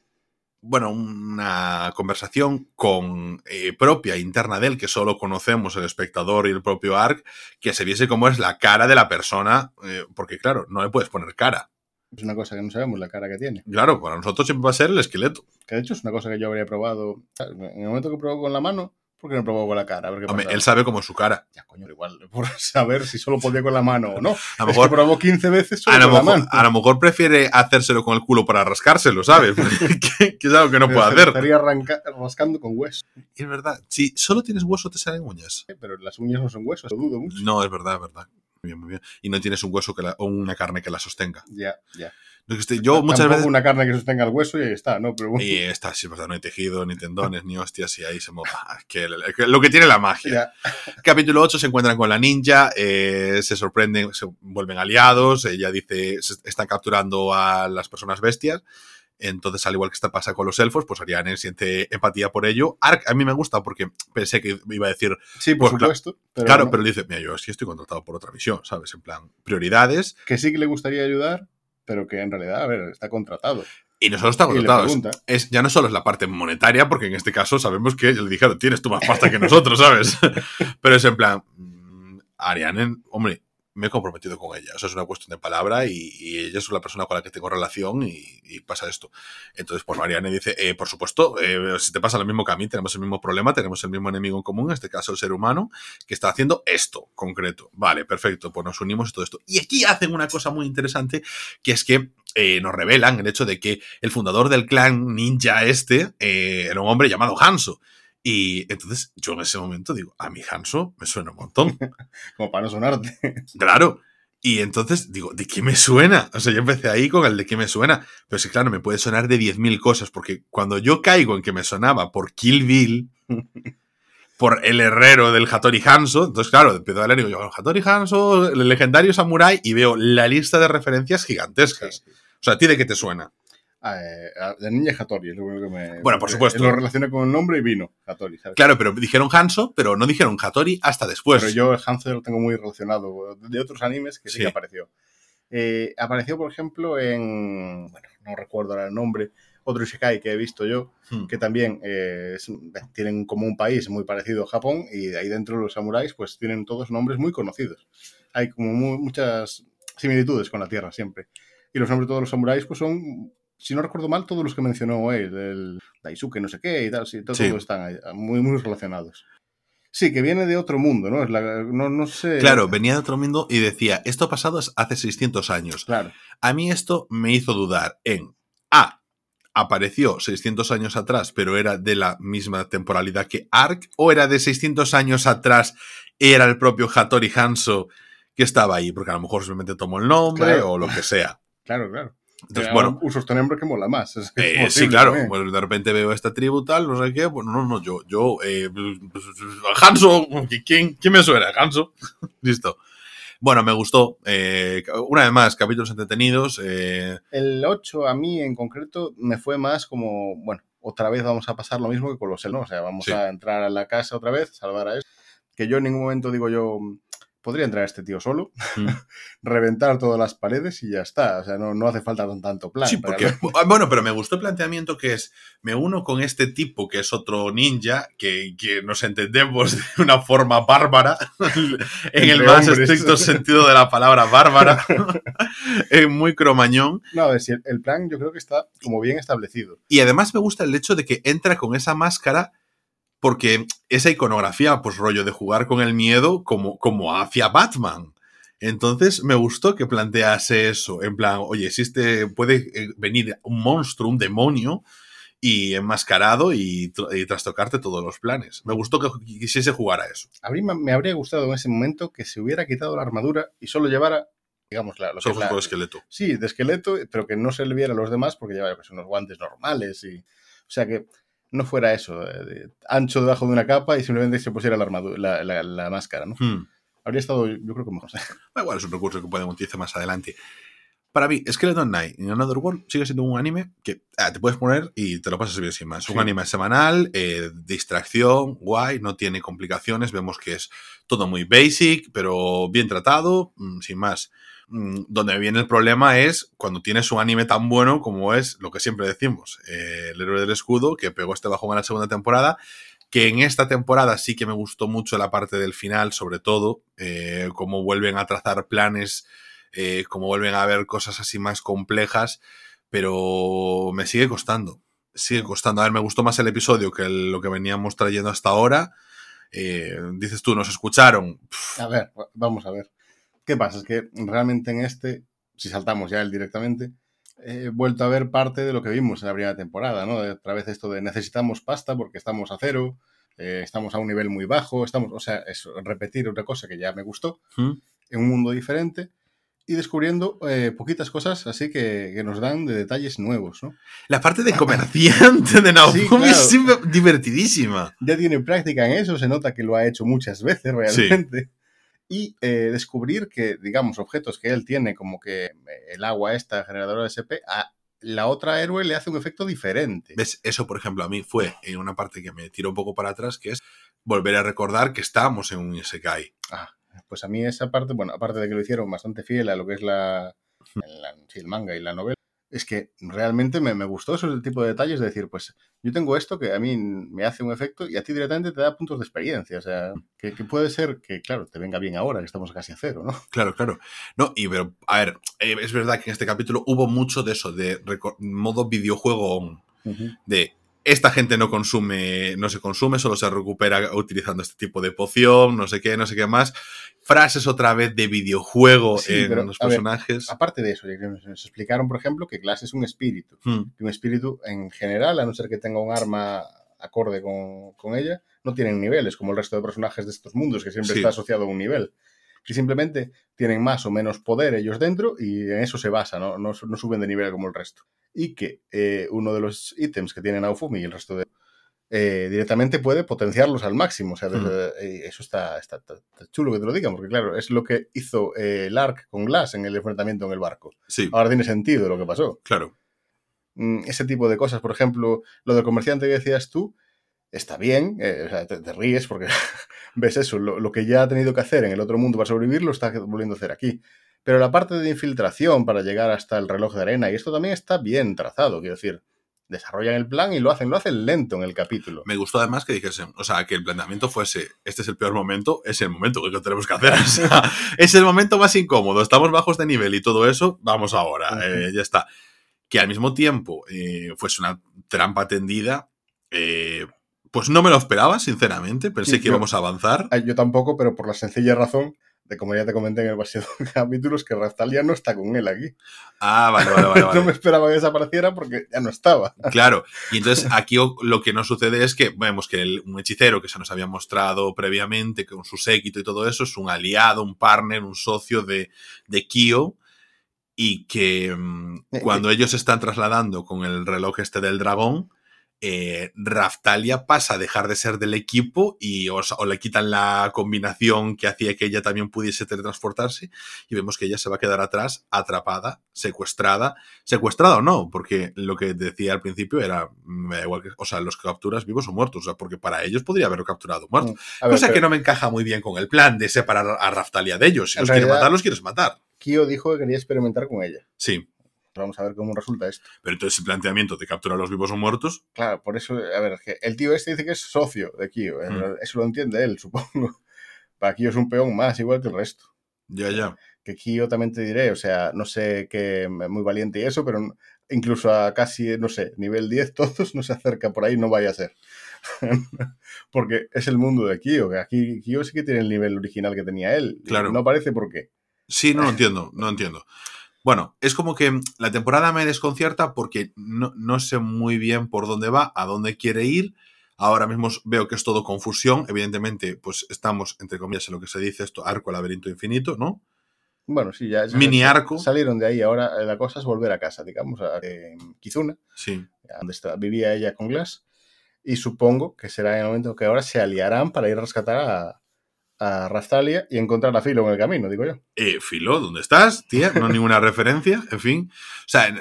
bueno, una conversación con eh, propia interna de él, que solo conocemos el espectador y el propio Ark, que se viese cómo es la cara de la persona, eh, porque claro, no le puedes poner cara. Es una cosa que no sabemos, la cara que tiene. Claro, para nosotros siempre va a ser el esqueleto. Que de hecho es una cosa que yo habría probado. ¿sabes? En el momento que probó con la mano, ¿por qué no probó con la cara? A ver qué Hombre, pasa. él sabe cómo es su cara. Ya, coño, igual, por saber si solo podía con la mano o no. A lo Es que mejor, probó 15 veces solo a lo con la mejor, mano. a lo mejor prefiere hacérselo con el culo para rascárselo, ¿sabes? que, que es algo que no puede hacer. Estaría arranca- rascando con hueso. Es verdad. Si solo tienes hueso, te salen uñas. Eh, Pero las uñas no son huesos, lo dudo mucho. No, es verdad, es verdad. Bien, muy bien. Y no tienes un hueso que la- o una carne que la sostenga. Ya, ya. Yo muchas Tampoco veces. una carne que sostenga el hueso y ahí está, ¿no? Pero bueno, Y está, sí, es verdad, no hay tejido, ni tendones, ni hostias, y ahí se moja. Que, que lo que tiene la magia. ya. Capítulo 8 se encuentran con la ninja, eh, se sorprenden, se vuelven aliados, ella dice, se están capturando a las personas bestias. Entonces, al igual que está pasa con los elfos, pues Ariane siente empatía por ello. Ark a mí me gusta porque pensé que iba a decir, Sí, por Pues, claro. supuesto. Pero claro, no. pero dice, mira, yo sí estoy contratado por otra misión, ¿sabes? En plan, prioridades. Que sí que le gustaría ayudar, pero que en realidad, a ver, está contratado. Y no solo está Y le contratado, es, pregunta. es- ya no solo es la parte monetaria, porque en este caso sabemos que le dijeron, tienes tú más pasta que nosotros, ¿sabes? Pero es en plan, mm, Ariane, hombre, me he comprometido con ella. O sea, es una cuestión de palabra y, y ella es la persona con la que tengo relación y, y pasa esto. Entonces, pues Ariane dice, eh, por supuesto, eh, si te pasa lo mismo que a mí, tenemos el mismo problema, tenemos el mismo enemigo en común, en este caso el ser humano, que está haciendo esto concreto. Vale, perfecto, pues nos unimos y todo esto. Y aquí hacen una cosa muy interesante, que es que eh, nos revelan el hecho de que el fundador del clan ninja este eh, era un hombre llamado Hanso. Y entonces yo en ese momento digo, a mi Hanso me suena un montón. Como para no sonarte. Claro. Y entonces digo, ¿de qué me suena? O sea, yo empecé ahí con el de qué me suena. Pero sí, claro, me puede sonar de 10.000 cosas, porque cuando yo caigo en que me sonaba por Kill Bill, por el herrero del Hattori Hanzo, entonces claro, empiezo a leer y digo, yo, Hattori Hanzo, el legendario samurái, y veo la lista de referencias gigantescas. O sea, ¿a ti de qué te suena? Ah, eh, de Ninja Hattori es lo único que me. Bueno, por supuesto. Lo relacioné con el nombre y vino, Hattori, ¿sabes? Claro, pero dijeron Hanzo, pero no dijeron Hattori hasta después. Pero yo el Hanzo lo tengo muy relacionado de otros animes que sí, Sí. que apareció. Eh, apareció, por ejemplo, en. Bueno, no recuerdo ahora el nombre. Otro Isekai que he visto yo, Hmm. que también eh, es- tienen como un país muy parecido a Japón y de ahí dentro los samuráis pues tienen todos nombres muy conocidos. Hay como mu- muchas similitudes con la Tierra siempre. Y los nombres de todos los samuráis pues son, si no recuerdo mal, todos los que mencionó él, el Daisuke no sé qué y tal, sí, to- Sí. todos están ahí, muy, muy relacionados. Sí, que viene de otro mundo, ¿no? Es la- no, no sé. Claro, venía de otro mundo y decía, esto ha pasado hace 600 años. Claro. A mí esto me hizo dudar en A. Apareció 600 años atrás, pero era de la misma temporalidad que Ark, o era de 600 años atrás, era el propio Hattori Hanzo que estaba ahí, porque a lo mejor simplemente tomó el nombre Claro. o lo que sea. Claro, claro. Entonces, bueno, uso este nombre que mola más. es- es eh, sí, claro, también. pues de repente veo esta tribu tal, no sé qué, pues no, no, yo, yo, eh, Hanzo, ¿quién, ¿quién me suena? Hanzo, listo. Bueno, me gustó. eh, una vez más, capítulos entretenidos. eh, El 8 a mí en concreto me fue más como, bueno, otra vez vamos a pasar lo mismo que con los El, ¿no? O sea, vamos Sí. a entrar a la casa otra vez, salvar a este. Que yo en ningún momento digo yo, podría entrar este tío solo, Mm. reventar todas las paredes y ya está. O sea, no, no hace falta tan- tanto plan. Sí, porque. Bueno, pero me gustó el planteamiento que es. Me uno con este tipo que es otro ninja, que, que nos entendemos de una forma bárbara, en el más hombres. estricto sentido de la palabra bárbara, eh, muy cromañón. No, a ver, si el, el plan yo creo que está como bien establecido. Y además me gusta el hecho de que entra con esa máscara porque esa iconografía, pues rollo de jugar con el miedo como, como hacia Batman. Entonces me gustó que plantease eso, en plan, oye, existe, puede eh, venir un monstruo, un demonio, y enmascarado y, y, trastocarte todos los planes. Me gustó que quisiese jugar a eso. A mí me habría gustado en ese momento que se hubiera quitado la armadura y solo llevara, digamos, la, lo que es la, de esqueleto. Sí, de esqueleto, pero que no se le viera a los demás porque llevaba pues, unos guantes normales y... O sea que no fuera eso, de, ancho debajo de una capa y simplemente se pusiera la armadura, la, la, la máscara, ¿no? Hmm. Habría estado, yo creo que mejor. Igual es un recurso que podemos utilizar más adelante. Para mí, Skeleton Knight in Another World sigue siendo un anime que ah, te puedes poner y te lo pasas bien sin más. Sí. Un anime semanal, eh, distracción, guay, no tiene complicaciones. Vemos que es todo muy basic, pero bien tratado, mmm, sin más. Mm, donde viene el problema es cuando tienes un anime tan bueno como es lo que siempre decimos, eh, El héroe del escudo, que pegó este bajón en la segunda temporada, que en esta temporada sí que me gustó mucho la parte del final, sobre todo, eh, cómo vuelven a trazar planes eh, como vuelven a ver cosas así más complejas, pero me sigue costando, sigue costando. A ver, me gustó más el episodio que lo que veníamos trayendo hasta ahora. Dices tú, nos escucharon. A ver, vamos a ver. ¿Qué pasa? Es que realmente en este, si saltamos ya él directamente, he vuelto a ver parte de lo que vimos en la primera temporada, ¿no? Otra vez esto de necesitamos pasta porque estamos a cero, eh, estamos a un nivel muy bajo, estamos, o sea, es repetir una cosa que ya me gustó ¿Mm? en un mundo diferente y descubriendo eh, poquitas cosas así que, que, nos dan de detalles nuevos, ¿no? La parte de comerciante de Naofumi sí, claro. es divertidísima. Ya tiene práctica en eso, se nota que lo ha hecho muchas veces realmente. Sí. Y eh, descubrir que, digamos, objetos que él tiene, como que el agua esta generadora de SP, a la otra héroe le hace un efecto diferente. ¿Ves? Eso, por ejemplo, a mí fue en una parte que me tiró un poco para atrás, que es volver a recordar que estábamos en un Isekai. Ah, pues a mí esa parte, bueno, aparte de que lo hicieron bastante fiel a lo que es la, la sí, el manga y la novela, es que realmente me, me, gustó eso, el tipo de detalles de decir, pues yo tengo esto que a mí me hace un efecto y a ti directamente te da puntos de experiencia. O sea, que, que puede ser que, claro, te venga bien ahora, que estamos casi a cero, ¿no? Claro, claro. No, y pero, a ver, eh, es verdad que en este capítulo hubo mucho de eso, de modo videojuego on, uh -huh. de esta gente no consume, no se consume, solo se recupera utilizando este tipo de poción, no sé qué, no sé qué más. Frases otra vez de videojuego sí, en pero, los personajes. Ver, aparte de eso, nos explicaron, por ejemplo, que Glass es un espíritu. Hmm. Un espíritu, en general, a no ser que tenga un arma acorde con, con, ella, no tienen niveles, como el resto de personajes de estos mundos, que siempre sí. está asociado a un nivel. Que simplemente tienen más o menos poder ellos dentro y en eso se basa, no, no, no suben de nivel como el resto y que eh, uno de los ítems que tiene Naofumi y el resto de eh, directamente puede potenciarlos al máximo. O sea, desde, mm. eso está, está, está, chulo que te lo digan, porque claro, es lo que hizo eh, Lark con Glass en el enfrentamiento en el barco. Sí. Ahora tiene sentido lo que pasó. Claro. Mm, ese tipo de cosas, por ejemplo, lo del comerciante que decías tú, está bien, eh, o sea, te, te, ríes porque ves eso, lo, lo, que ya ha tenido que hacer en el otro mundo para sobrevivir lo está volviendo a hacer aquí. Pero la parte de infiltración para llegar hasta el reloj de arena, y esto también está bien trazado, quiero decir, desarrollan el plan y lo hacen, lo hacen lento en el capítulo. Me gustó además que dijesen, o sea, que el planteamiento fuese, este es el peor momento, es el momento que tenemos que hacer. O sea, es el momento más incómodo, estamos bajos de nivel y todo eso, vamos ahora, uh -huh. eh, ya está. Que al mismo tiempo eh, fuese una trampa tendida, eh, pues no me lo esperaba, sinceramente, pensé sí, que yo, íbamos a avanzar. Yo tampoco, pero por la sencilla razón de como ya te comenté en el paseo de capítulos, que Raftalia no está con él aquí. Ah, vale, vale, vale. no me esperaba que desapareciera porque ya no estaba. Claro, y entonces aquí lo que nos sucede es que vemos que el, un hechicero que se nos había mostrado previamente con su séquito y todo eso es un aliado, un partner, un socio de, de Kyo y que mmm, cuando ellos se están trasladando con el reloj este del dragón, eh, Raftalia pasa a dejar de ser del equipo y o, o, le quitan la combinación que hacía que ella también pudiese teletransportarse y vemos que ella se va a quedar atrás, atrapada, secuestrada, secuestrada o no, porque lo que decía al principio era, me da igual que, o sea, los capturas vivos o muertos, o sea, porque para ellos podría haberlo capturado muerto. Mm, ver, Cosa pero... que no me encaja muy bien con el plan de separar a Raftalia de ellos. Si los realidad, quieres matar, los quieres matar. Kyo dijo que quería experimentar con ella. Sí. Vamos a ver cómo resulta esto. Pero entonces el planteamiento de capturar a los vivos o muertos. Claro, por eso, a ver, el tío este dice que es socio de Kyo. Mm. Eso lo entiende él, supongo. Para Kyo es un peón más, igual que el resto. Ya, ya. Que Kyo también te diré, o sea, no sé qué, muy valiente y eso, pero incluso a casi, no sé, nivel 10 todos no se acerca por ahí, no vaya a ser. porque es el mundo de Kyo, que aquí Kyo sí que tiene el nivel original que tenía él. Claro. No aparece por qué. Sí, no lo entiendo, no entiendo. Bueno, es como que la temporada me desconcierta porque no, no sé muy bien por dónde va, a dónde quiere ir. Ahora mismo veo que es todo confusión. Evidentemente, pues estamos, entre comillas, en lo que se dice esto, arco laberinto infinito, ¿no? Bueno, sí, ya, ya Mini arco. salieron de ahí. Ahora eh, la cosa es volver a casa, digamos, a eh, Kizuna, Sí. donde está, vivía ella con Glass. Y supongo que será en el momento que ahora se aliarán para ir a rescatar a, a Raftalia y encontrar a Filo en el camino, digo yo. Eh, Filo, ¿dónde estás, tía? No ninguna referencia, en fin. O sea,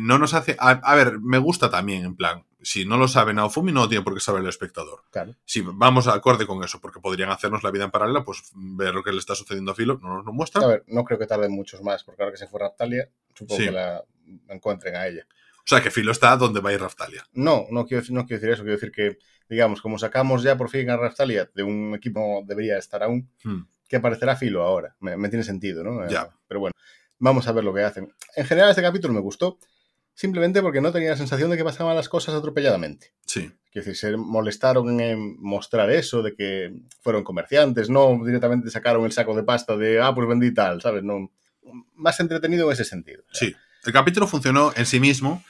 no nos hace... A, a ver, me gusta también, en plan, si no lo sabe Naofumi, no lo tiene por qué saber el espectador. Claro. Si vamos a acorde con eso, porque podrían hacernos la vida en paralela, pues ver lo que le está sucediendo a Filo, no nos lo muestra. A ver, no creo que tarden muchos más, porque ahora que se fue Raftalia, supongo Sí. que la encuentren a ella. O sea, que Filo está donde va a ir Raftalia. No, no quiero, decir- no quiero decir eso. Quiero decir que, digamos, como sacamos ya por fin a Raftalia de un equipo debería estar aún, Hmm. que aparecerá Filo ahora. Me, me tiene sentido, ¿no? Eh, Ya. Pero bueno, vamos a ver lo que hacen. En general, este capítulo me gustó, simplemente porque no tenía la sensación de que pasaban las cosas atropelladamente. Sí. Quiero decir, se molestaron en mostrar eso, de que fueron comerciantes, no directamente sacaron el saco de pasta de, ah, pues vendí tal, ¿sabes? No, más entretenido en ese sentido. Sí. El capítulo funcionó en sí mismo,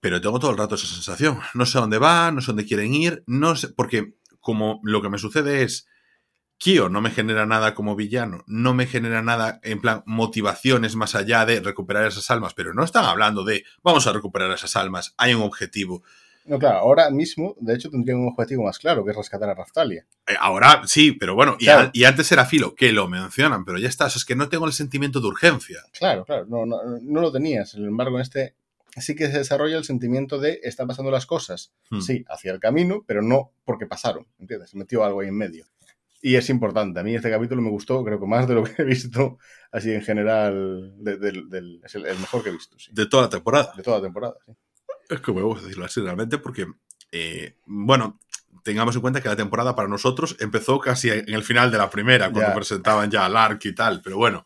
pero tengo todo el rato esa sensación. No sé dónde va, no sé dónde quieren ir, no sé, porque como lo que me sucede es, Kyo no me genera nada como villano, no me genera nada en plan motivaciones más allá de recuperar esas almas, pero no están hablando de vamos a recuperar esas almas, hay un objetivo. No, claro, ahora mismo, de hecho, tendrían un objetivo más claro, que es rescatar a Raftalia. Eh, Ahora sí, pero bueno, y, Claro. a- y antes era Filo, que lo mencionan, pero ya está, o sea, es que no tengo el sentimiento de urgencia. Claro, claro, no, no, no lo tenías. Sin embargo, en este sí que se desarrolla el sentimiento de están pasando las cosas, Hmm. sí, hacia el camino, pero no porque pasaron, ¿entiendes? Se metió algo ahí en medio. Y es importante. A mí este capítulo me gustó, creo que más de lo que he visto, así en general, de- es el, el mejor que he visto, sí. De toda la temporada. De toda la temporada, sí. Es que me gusta decirlo así realmente porque, eh, bueno, tengamos en cuenta que la temporada para nosotros empezó casi en el final de la primera, cuando Ya. presentaban ya al ARC y tal, pero bueno,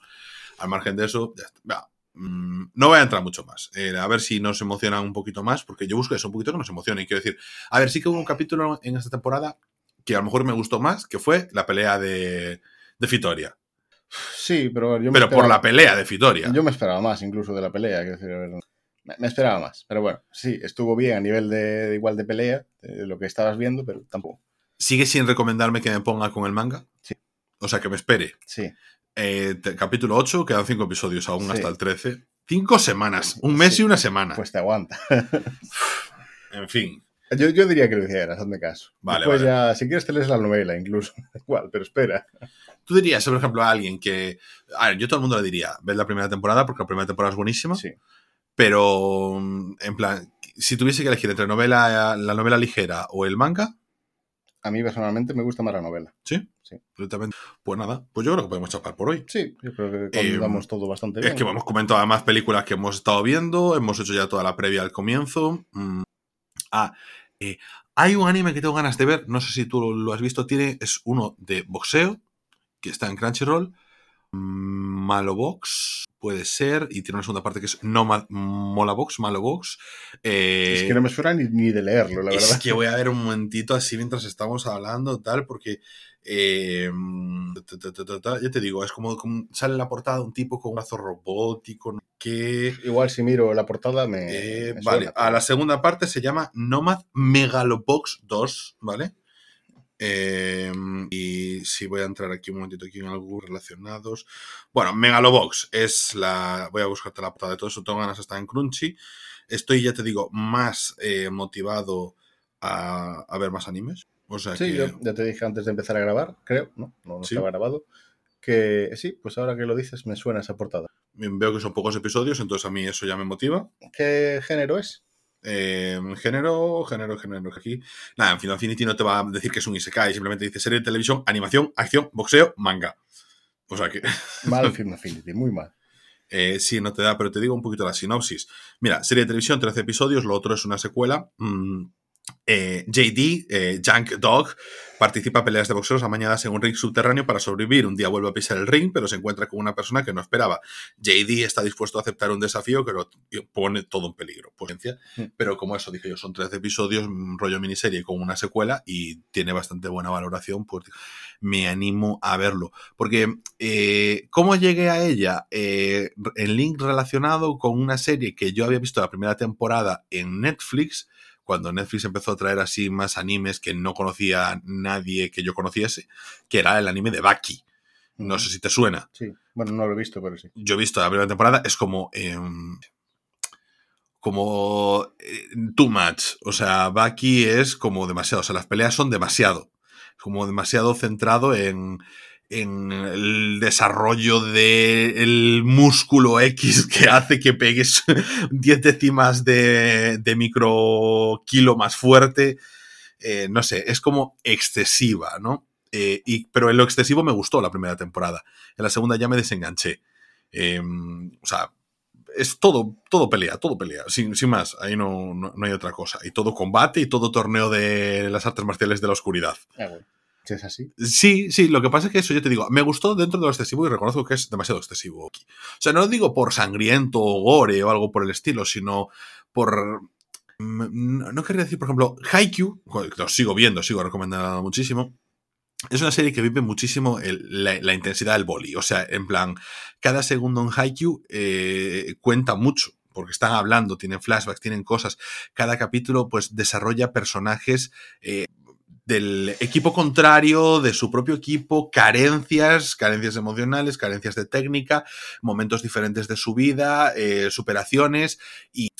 al margen de eso, ya está. Mm, no voy a entrar mucho más. Eh, a ver si nos emocionan un poquito más, porque yo busco eso, un poquito que nos emocionen. Quiero decir, a ver, sí que hubo un capítulo en esta temporada que a lo mejor me gustó más, que fue la pelea de, de Fitoria. Sí, pero yo me Pero por la pelea de Fitoria. Yo me esperaba más incluso de la pelea, quiero decir, a ver, me, me esperaba más. Pero bueno, sí, estuvo bien a nivel de, de igual de pelea, de lo que estabas viendo, pero tampoco. ¿Sigue sin recomendarme que me ponga con el manga? Sí. O sea, que me espere. Sí, Eh, capítulo 8, quedan 5 episodios aún Sí. hasta el 13. 5 semanas, un mes Sí. y una semana. pues te aguanta. en fin. Yo, yo diría que lo hicieras, hazme caso. Vale, Después vale. ya, si quieres te lees la novela incluso, igual, pero espera. Tú dirías, por ejemplo, a alguien que. A ver, yo todo el mundo le diría, ves la primera temporada porque la primera temporada es buenísima. Sí. Pero, mm, en plan, si tuviese que elegir entre novela, la novela ligera o el manga, A mí personalmente me gusta más la novela. ¿sí? Sí. Pues nada, pues yo creo que podemos chapar por hoy. Sí, yo creo que Eh, contamos todo bastante bien. Es que hemos comentado además películas que hemos estado viendo, hemos hecho ya toda la previa al comienzo. Mm. Ah, eh, hay un anime que tengo ganas de ver, no sé si tú lo has visto, tiene, es uno de boxeo, que está en Crunchyroll. Malobox, puede ser, y tiene una segunda parte que es No Ma- Molabox, Malobox. Eh, Es que no me suena ni, ni de leerlo, la es verdad. que voy a ver un momentito así mientras estamos hablando, tal, porque eh, ta, ta, ta, ta, ta, ya te digo, es como, como sale en la portada un tipo con un brazo robótico, qué. Igual si miro la portada me. Eh, me vale, suena, a la segunda parte se llama Nomad Megalobox 2, ¿vale? Eh, y si voy a entrar aquí un momentito aquí en algunos relacionados. Bueno, Megalobox es la. Voy a buscarte la portada de todo eso. Tengo ganas de estar en Crunchy. Estoy, ya te digo, más eh, motivado a, a ver más animes. O sea Sí, que. yo ya te dije antes de empezar a grabar, creo, ¿no? No, no Sí. estaba grabado. Que sí, pues ahora que lo dices me suena esa portada. Veo que son pocos episodios, entonces a mí eso ya me motiva. ¿Qué género es? Eh, género, género, género. Aquí. Nada, en Final Infinity no te va a decir que es un Isekai, simplemente dice serie de televisión, animación, acción, boxeo, manga. O sea que. Mal Film Affinity, muy mal. Eh, sí, no te da, pero te digo un poquito la sinopsis. Mira, serie de televisión, 13 episodios, lo otro es una secuela. mm, Eh, JD, eh, Junk Dog, participa en peleas de boxeos amañadas en un ring subterráneo para sobrevivir. Un día vuelve a pisar el ring, pero se encuentra con una persona que no esperaba. JD está dispuesto a aceptar un desafío que lo pone todo en peligro. Pues, pero como eso dije yo, son 13 episodios, rollo miniserie con una secuela y tiene bastante buena valoración, pues me animo a verlo. Porque, eh, ¿cómo llegué a ella? Eh, en link relacionado con una serie que yo había visto la primera temporada en Netflix, cuando Netflix empezó a traer así más animes que no conocía nadie que yo conociese, que era el anime de Baki. No sé si te suena. Sí, bueno, no lo he visto, pero sí. Yo he visto la primera temporada, es como... Em, como eh, too much. O sea, Baki es como demasiado. O sea, las peleas son demasiado. Como demasiado centrado en, en el desarrollo del músculo X que hace que pegues 10 décimas de, de micro kilo más fuerte. Eh, no sé, es como excesiva, ¿no? Eh, y, pero en lo excesivo me gustó la primera temporada. En la segunda ya me desenganché. Em, o sea, es todo, todo pelea, todo pelea, sin, sin más, ahí no, no, hay otra cosa. Y todo combate y todo torneo de las artes marciales de la oscuridad. Ah, bueno es así. Sí, sí, lo que pasa es que eso yo te digo, me gustó dentro de lo excesivo y reconozco que es demasiado excesivo. O sea, no lo digo por sangriento o gore o algo por el estilo, sino por... Mm, no querría decir, por ejemplo, Haikyuu, que lo sigo viendo, sigo recomendando muchísimo, es una serie que vive muchísimo la, intensidad del boli. O sea, en plan, cada segundo en Haikyuu eh, cuenta mucho porque están hablando, tienen flashbacks, tienen cosas. Cada capítulo, pues, desarrolla personajes eh, del equipo contrario, de su propio equipo, carencias, carencias emocionales, carencias de técnica, momentos diferentes de su vida, eh, superaciones y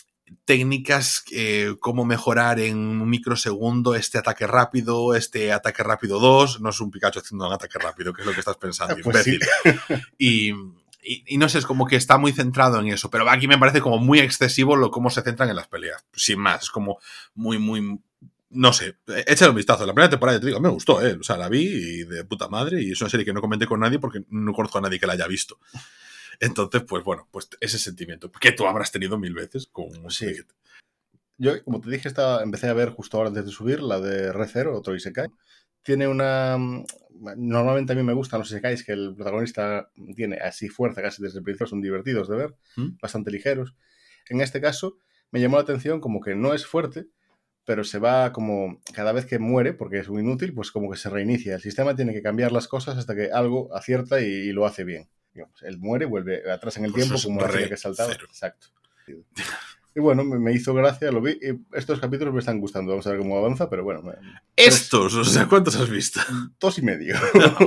técnicas, eh, cómo mejorar en un microsegundo este ataque rápido, este ataque rápido 2, no es un Pikachu haciendo un ataque rápido, que es lo que estás pensando, pues y, y, no sé, es como que está muy centrado en eso, pero aquí me parece como muy excesivo lo cómo se centran en las peleas, sin más, es como muy, muy, no sé, échale un vistazo. La primera temporada, te digo, me gustó, ¿eh? O sea, la vi y de puta madre y es una serie que no comenté con nadie porque no conozco a nadie que la haya visto. Entonces, pues bueno, pues ese sentimiento que tú habrás tenido mil veces con sí. Yo, como te dije, estaba, empecé a ver justo ahora antes de subir la de Re Zero, otro Isekai. Tiene una... Normalmente a mí me gustan los Isekais que el protagonista tiene así fuerza casi desde el principio, son divertidos de ver, ¿Mm? bastante ligeros. En este caso, me llamó la atención como que no es fuerte, pero se va como cada vez que muere, porque es un inútil, pues como que se reinicia. El sistema tiene que cambiar las cosas hasta que algo acierta y, lo hace bien. él muere, vuelve atrás en el pues tiempo, como la que saltaba. Exacto. Y bueno, me, hizo gracia, lo vi. Y estos capítulos me están gustando. Vamos a ver cómo avanza, pero bueno. ¿Estos? O sea, ¿cuántos has visto? Dos y medio.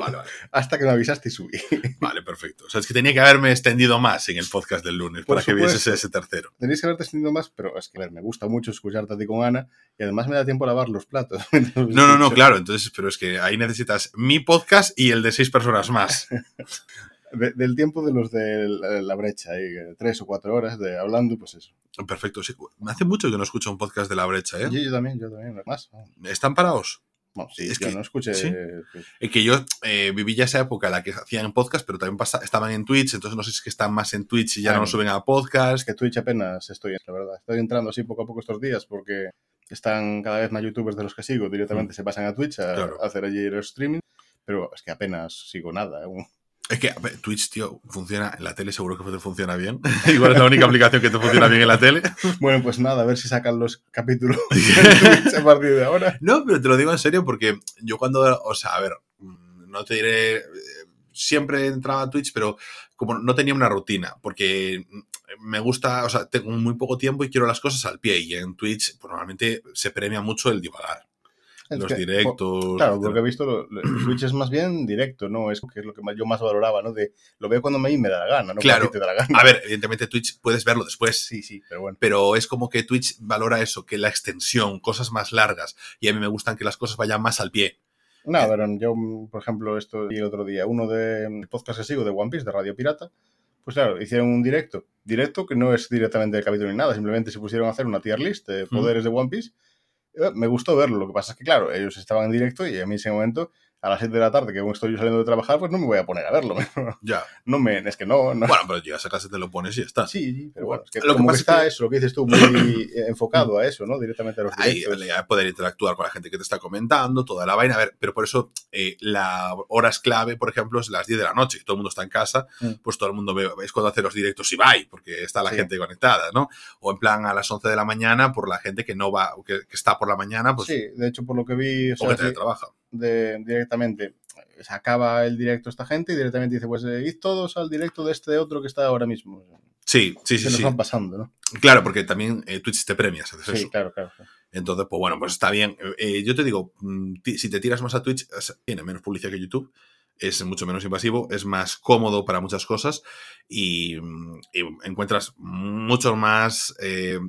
Hasta que me avisaste y subí. Vale, perfecto. O sea, es que tenía que haberme extendido más en el podcast del lunes para que vieses ese tercero. Tenéis que haberte extendido más, pero es que, a ver, me gusta mucho escucharte a ti con Ana y además me da tiempo a lavar los platos. no, no, no, claro. Entonces, pero es que ahí necesitas mi podcast y el de seis personas más. del tiempo de los de la, brecha, tres o cuatro horas de hablando, pues eso. Perfecto, sí. Hace mucho que no escucho un podcast de la brecha, ¿eh? Yo, también, yo también, más. ¿Están parados? No, sí, es que no escuché. Es que yo eh, viví ya esa época en la que hacían podcast, pero también estaban en Twitch, entonces no sé si es que están más en Twitch y ya no lo suben a podcast. Es que Twitch apenas estoy, la verdad. Estoy entrando así poco a poco estos días porque están cada vez más youtubers de los que sigo, directamente mm. se pasan a Twitch a, hacer allí el streaming, pero es que apenas sigo nada. ¿eh? Es que Twitch, tío, funciona en la tele, seguro que funciona bien. Igual es la única aplicación que te funciona bien en la tele. Bueno, pues nada, a ver si sacan los capítulos a partir de ahora. No, pero te lo digo en serio porque yo cuando, o sea, a ver, no te diré, eh, siempre entraba a Twitch, pero como no tenía una rutina, porque me gusta, o sea, tengo muy poco tiempo y quiero las cosas al pie y en Twitch pues, normalmente se premia mucho el divagar los directos. Claro, porque he visto lo, Twitch es más bien directo, ¿no? Es que es lo que yo más valoraba, ¿no? De lo veo cuando me, me da la gana, ¿no? Claro. Te da la gana. A ver, evidentemente Twitch puedes verlo después. Sí, sí, pero bueno. Pero es como que Twitch valora eso, que la extensión, cosas más largas. Y a mí me gustan que las cosas vayan más al pie. No, eh. pero yo, por ejemplo, esto y el otro día, uno de podcast que sigo de One Piece, de Radio Pirata, pues claro, hicieron un directo. Directo que no es directamente el capítulo ni nada, simplemente se pusieron a hacer una tier list de poderes de One Piece me gustó verlo. Lo que pasa es que, claro, ellos estaban en directo y a mí en ese momento a las 7 de la tarde, que aún estoy yo saliendo de trabajar, pues no me voy a poner a verlo. Ya. No me, es que no, no. Bueno, pero llegas a casa, te lo pones y ya está. Sí, sí, pero bueno, es que, Lo que como pasa que es que- está eso, lo que dices tú, muy enfocado a eso, ¿no? Directamente a los Ahí poder interactuar con la gente que te está comentando, toda la vaina. A ver, pero por eso eh, la horas clave, por ejemplo, es las 10 de la noche, que todo el mundo está en casa, Mm. pues todo el mundo ve, es cuando hace los directos y va, porque está la Sí. gente conectada, ¿no? O en plan a las 11 de la mañana por la gente que no va, que, que está por la mañana, pues, sí, de hecho, por lo que vi, o o sea, que sí. De, directamente se acaba el directo esta gente y directamente dice, pues eh, id todos al directo de este otro que está ahora mismo. Sí, sí, sí, Se nos sí. van pasando, ¿no? Claro, porque también eh, Twitch te premia si haces Sí, eso. claro, claro. Entonces, pues bueno, pues está bien. Eh, yo te digo, mm, si te tiras más a Twitch, tiene menos publicidad que YouTube, es mucho menos invasivo, es más cómodo para muchas cosas y, mm, y encuentras mucho más... eh,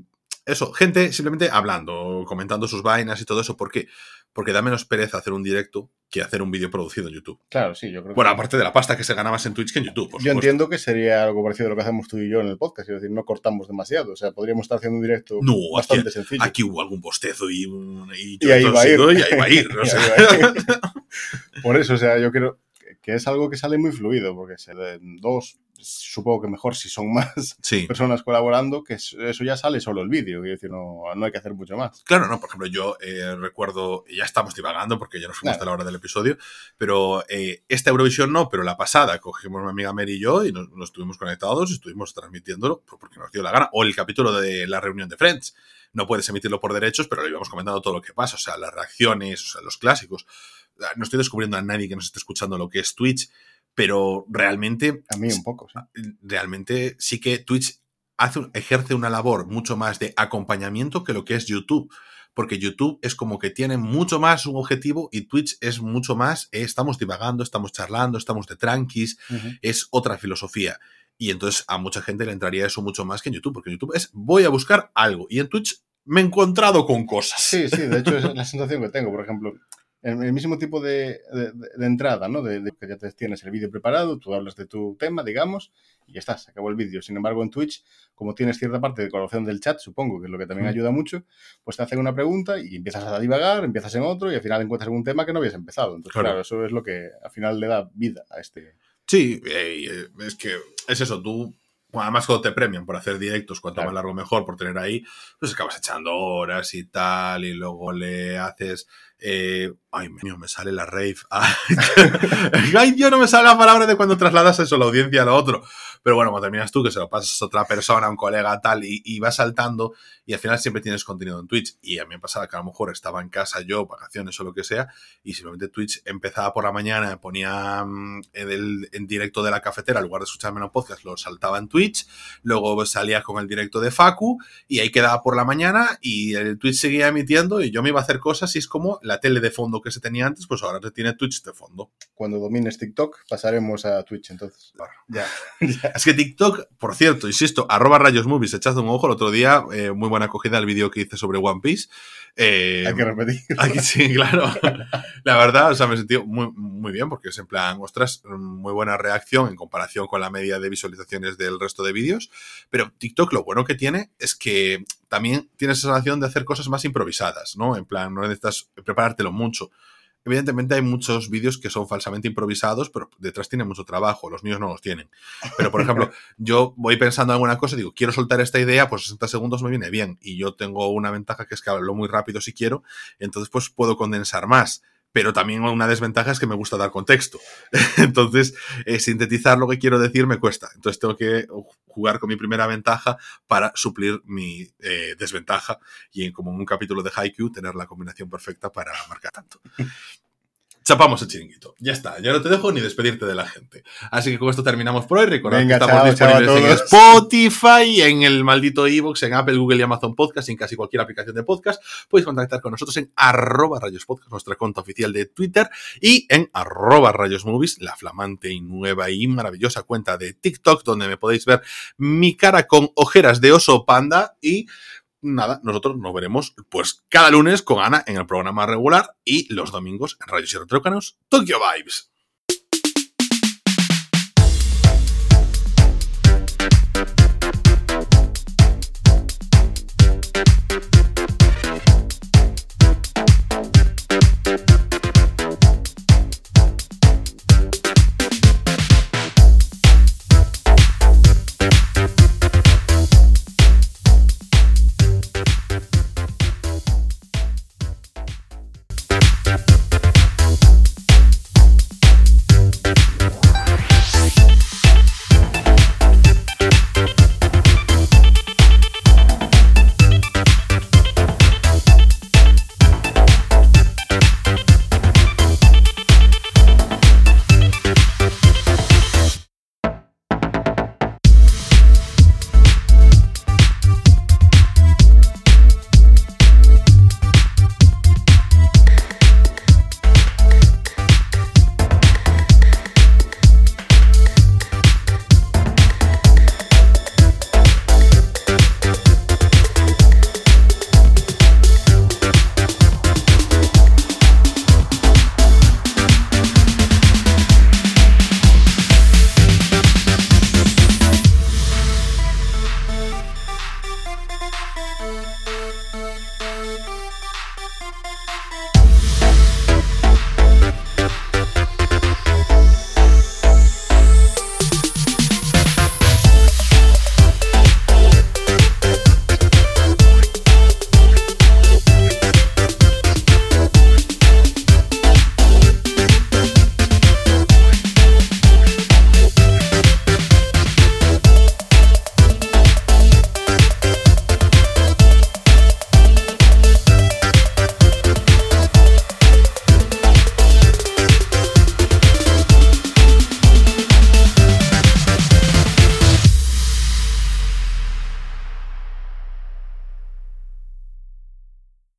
eso, gente simplemente hablando, comentando sus vainas y todo eso. ¿Por qué? Porque da menos pereza hacer un directo que hacer un vídeo producido en YouTube. Claro, sí, yo creo que... Bueno, aparte de la pasta que se gana más en Twitch que en YouTube, por yo supuesto. entiendo que sería algo parecido a lo que hacemos tú y yo en el podcast, es decir, no cortamos demasiado, o sea, podríamos estar haciendo un directo No, bastante aquí- sencillo. Aquí hubo algún bostezo y, un- y, Y ahí va a ir. y ahí va a ir. o Y sea. ahí va a ir. Por eso, o sea, yo creo que- que es algo que sale muy fluido, porque se den dos, supongo que mejor si son más Sí. personas colaborando, que es- eso ya sale solo el vídeo, quiero decir, no, no hay que hacer mucho más. Claro, no, por ejemplo, yo eh, recuerdo, ya estamos divagando porque ya nos fuimos Claro. hasta la hora del episodio, pero eh, esta Eurovisión no, pero la pasada cogimos mi amiga Mary y yo y nos, nos estuvimos conectados y estuvimos transmitiéndolo pues, porque nos dio la gana. O el capítulo de la reunión de Friends. No puedes emitirlo por derechos, pero lo íbamos comentando todo lo que pasa, o sea, las reacciones, o sea, los clásicos. Ah, No estoy descubriendo a nadie que nos esté escuchando lo que es Twitch, pero realmente A mí un poco, sí. realmente sí que Twitch hace, ejerce una labor mucho más de acompañamiento que lo que es YouTube. Porque YouTube es como que tiene mucho más un objetivo y Twitch es mucho más, eh, estamos divagando, estamos charlando, estamos de tranquis, es otra filosofía. Y entonces a mucha gente le entraría eso mucho más que en YouTube, porque en YouTube es voy a buscar algo. Y en Twitch me he encontrado con cosas. Sí, sí, de hecho es la sensación que tengo, por ejemplo, el, el mismo tipo de, de- de entrada, ¿no? De, de que ya tienes el vídeo preparado, tú hablas de tu tema, digamos, y ya está, se acabó el vídeo. Sin embargo, en Twitch, como tienes cierta parte de colaboración del chat, supongo que es lo que también ayuda mucho, pues te hacen una pregunta y empiezas a divagar, empiezas en otro y al final encuentras un tema que no habías empezado. Entonces, Claro. claro, eso es lo que al final le da vida a este... Sí, eh, eh, es que es eso, tú, además cuando te premian por hacer directos, cuanto Claro. más largo mejor, por tener ahí, pues acabas echando horas y tal, y luego le haces, eh, ay, mío, me sale la rave. Ay, ay, Dios, no me sale la palabra de cuando trasladas eso, la audiencia a lo otro. Pero bueno, cuando terminas tú, que se lo pasas a otra persona, a un colega, tal, y, y vas saltando, y al final siempre tienes contenido en Twitch. Y a mí me pasaba que a lo mejor estaba en casa yo, vacaciones o lo que sea, y simplemente Twitch empezaba por la mañana, ponía mm, en, directo de la cafetera, en lugar de escucharme en un podcast, lo saltaba en Twitch, luego salía con el directo de Facu, y ahí quedaba por la mañana, y el Twitch seguía emitiendo, y yo me iba a hacer cosas, y es como tele de fondo que se tenía antes, pues ahora se tiene Twitch de fondo. Cuando domines TikTok, pasaremos a Twitch, entonces. Ya, ya. Es que TikTok, por cierto, insisto, arroba rayos movies, echad un ojo el otro día, eh, muy buena acogida el vídeo que hice sobre One Piece. Eh, Hay que repetir. Aquí sí, claro. La verdad, o sea, me he sentido muy, muy bien porque es en plan, ostras, muy buena reacción en comparación con la media de visualizaciones del resto de vídeos. Pero TikTok lo bueno que tiene es que también tienes esa sensación de hacer cosas más improvisadas, ¿no? En plan, no necesitas preparártelo mucho. Evidentemente hay muchos vídeos que son falsamente improvisados, pero detrás tiene mucho trabajo. Los míos no los tienen. Pero, por ejemplo, yo voy pensando en alguna cosa, digo, quiero soltar esta idea, pues 60 segundos me viene bien. Y yo tengo una ventaja que es que hablo muy rápido si quiero, entonces pues puedo condensar más. Pero también una desventaja es que me gusta dar contexto. Entonces, eh, sintetizar lo que quiero decir me cuesta. Entonces tengo que jugar con mi primera ventaja para suplir mi eh, desventaja y como en un capítulo de Haikyuu tener la combinación perfecta para marcar tanto. Chapamos el chiringuito. Ya está. Ya no te dejo ni despedirte de la gente. Así que con esto terminamos por hoy. Recordad Venga, que estamos chao, disponibles en. Spotify, en el maldito iVoox, en Apple, Google y Amazon Podcast, y en casi cualquier aplicación de podcast. Podéis contactar con nosotros en arroba rayos podcast, nuestra cuenta oficial de Twitter, y en arroba rayos movies, la flamante y nueva y maravillosa cuenta de TikTok, donde me podéis ver mi cara con ojeras de oso panda y nada, nosotros nos veremos pues cada lunes con Ana en el programa regular y los domingos en Rayos y Retrócanos Tokyo Vibes.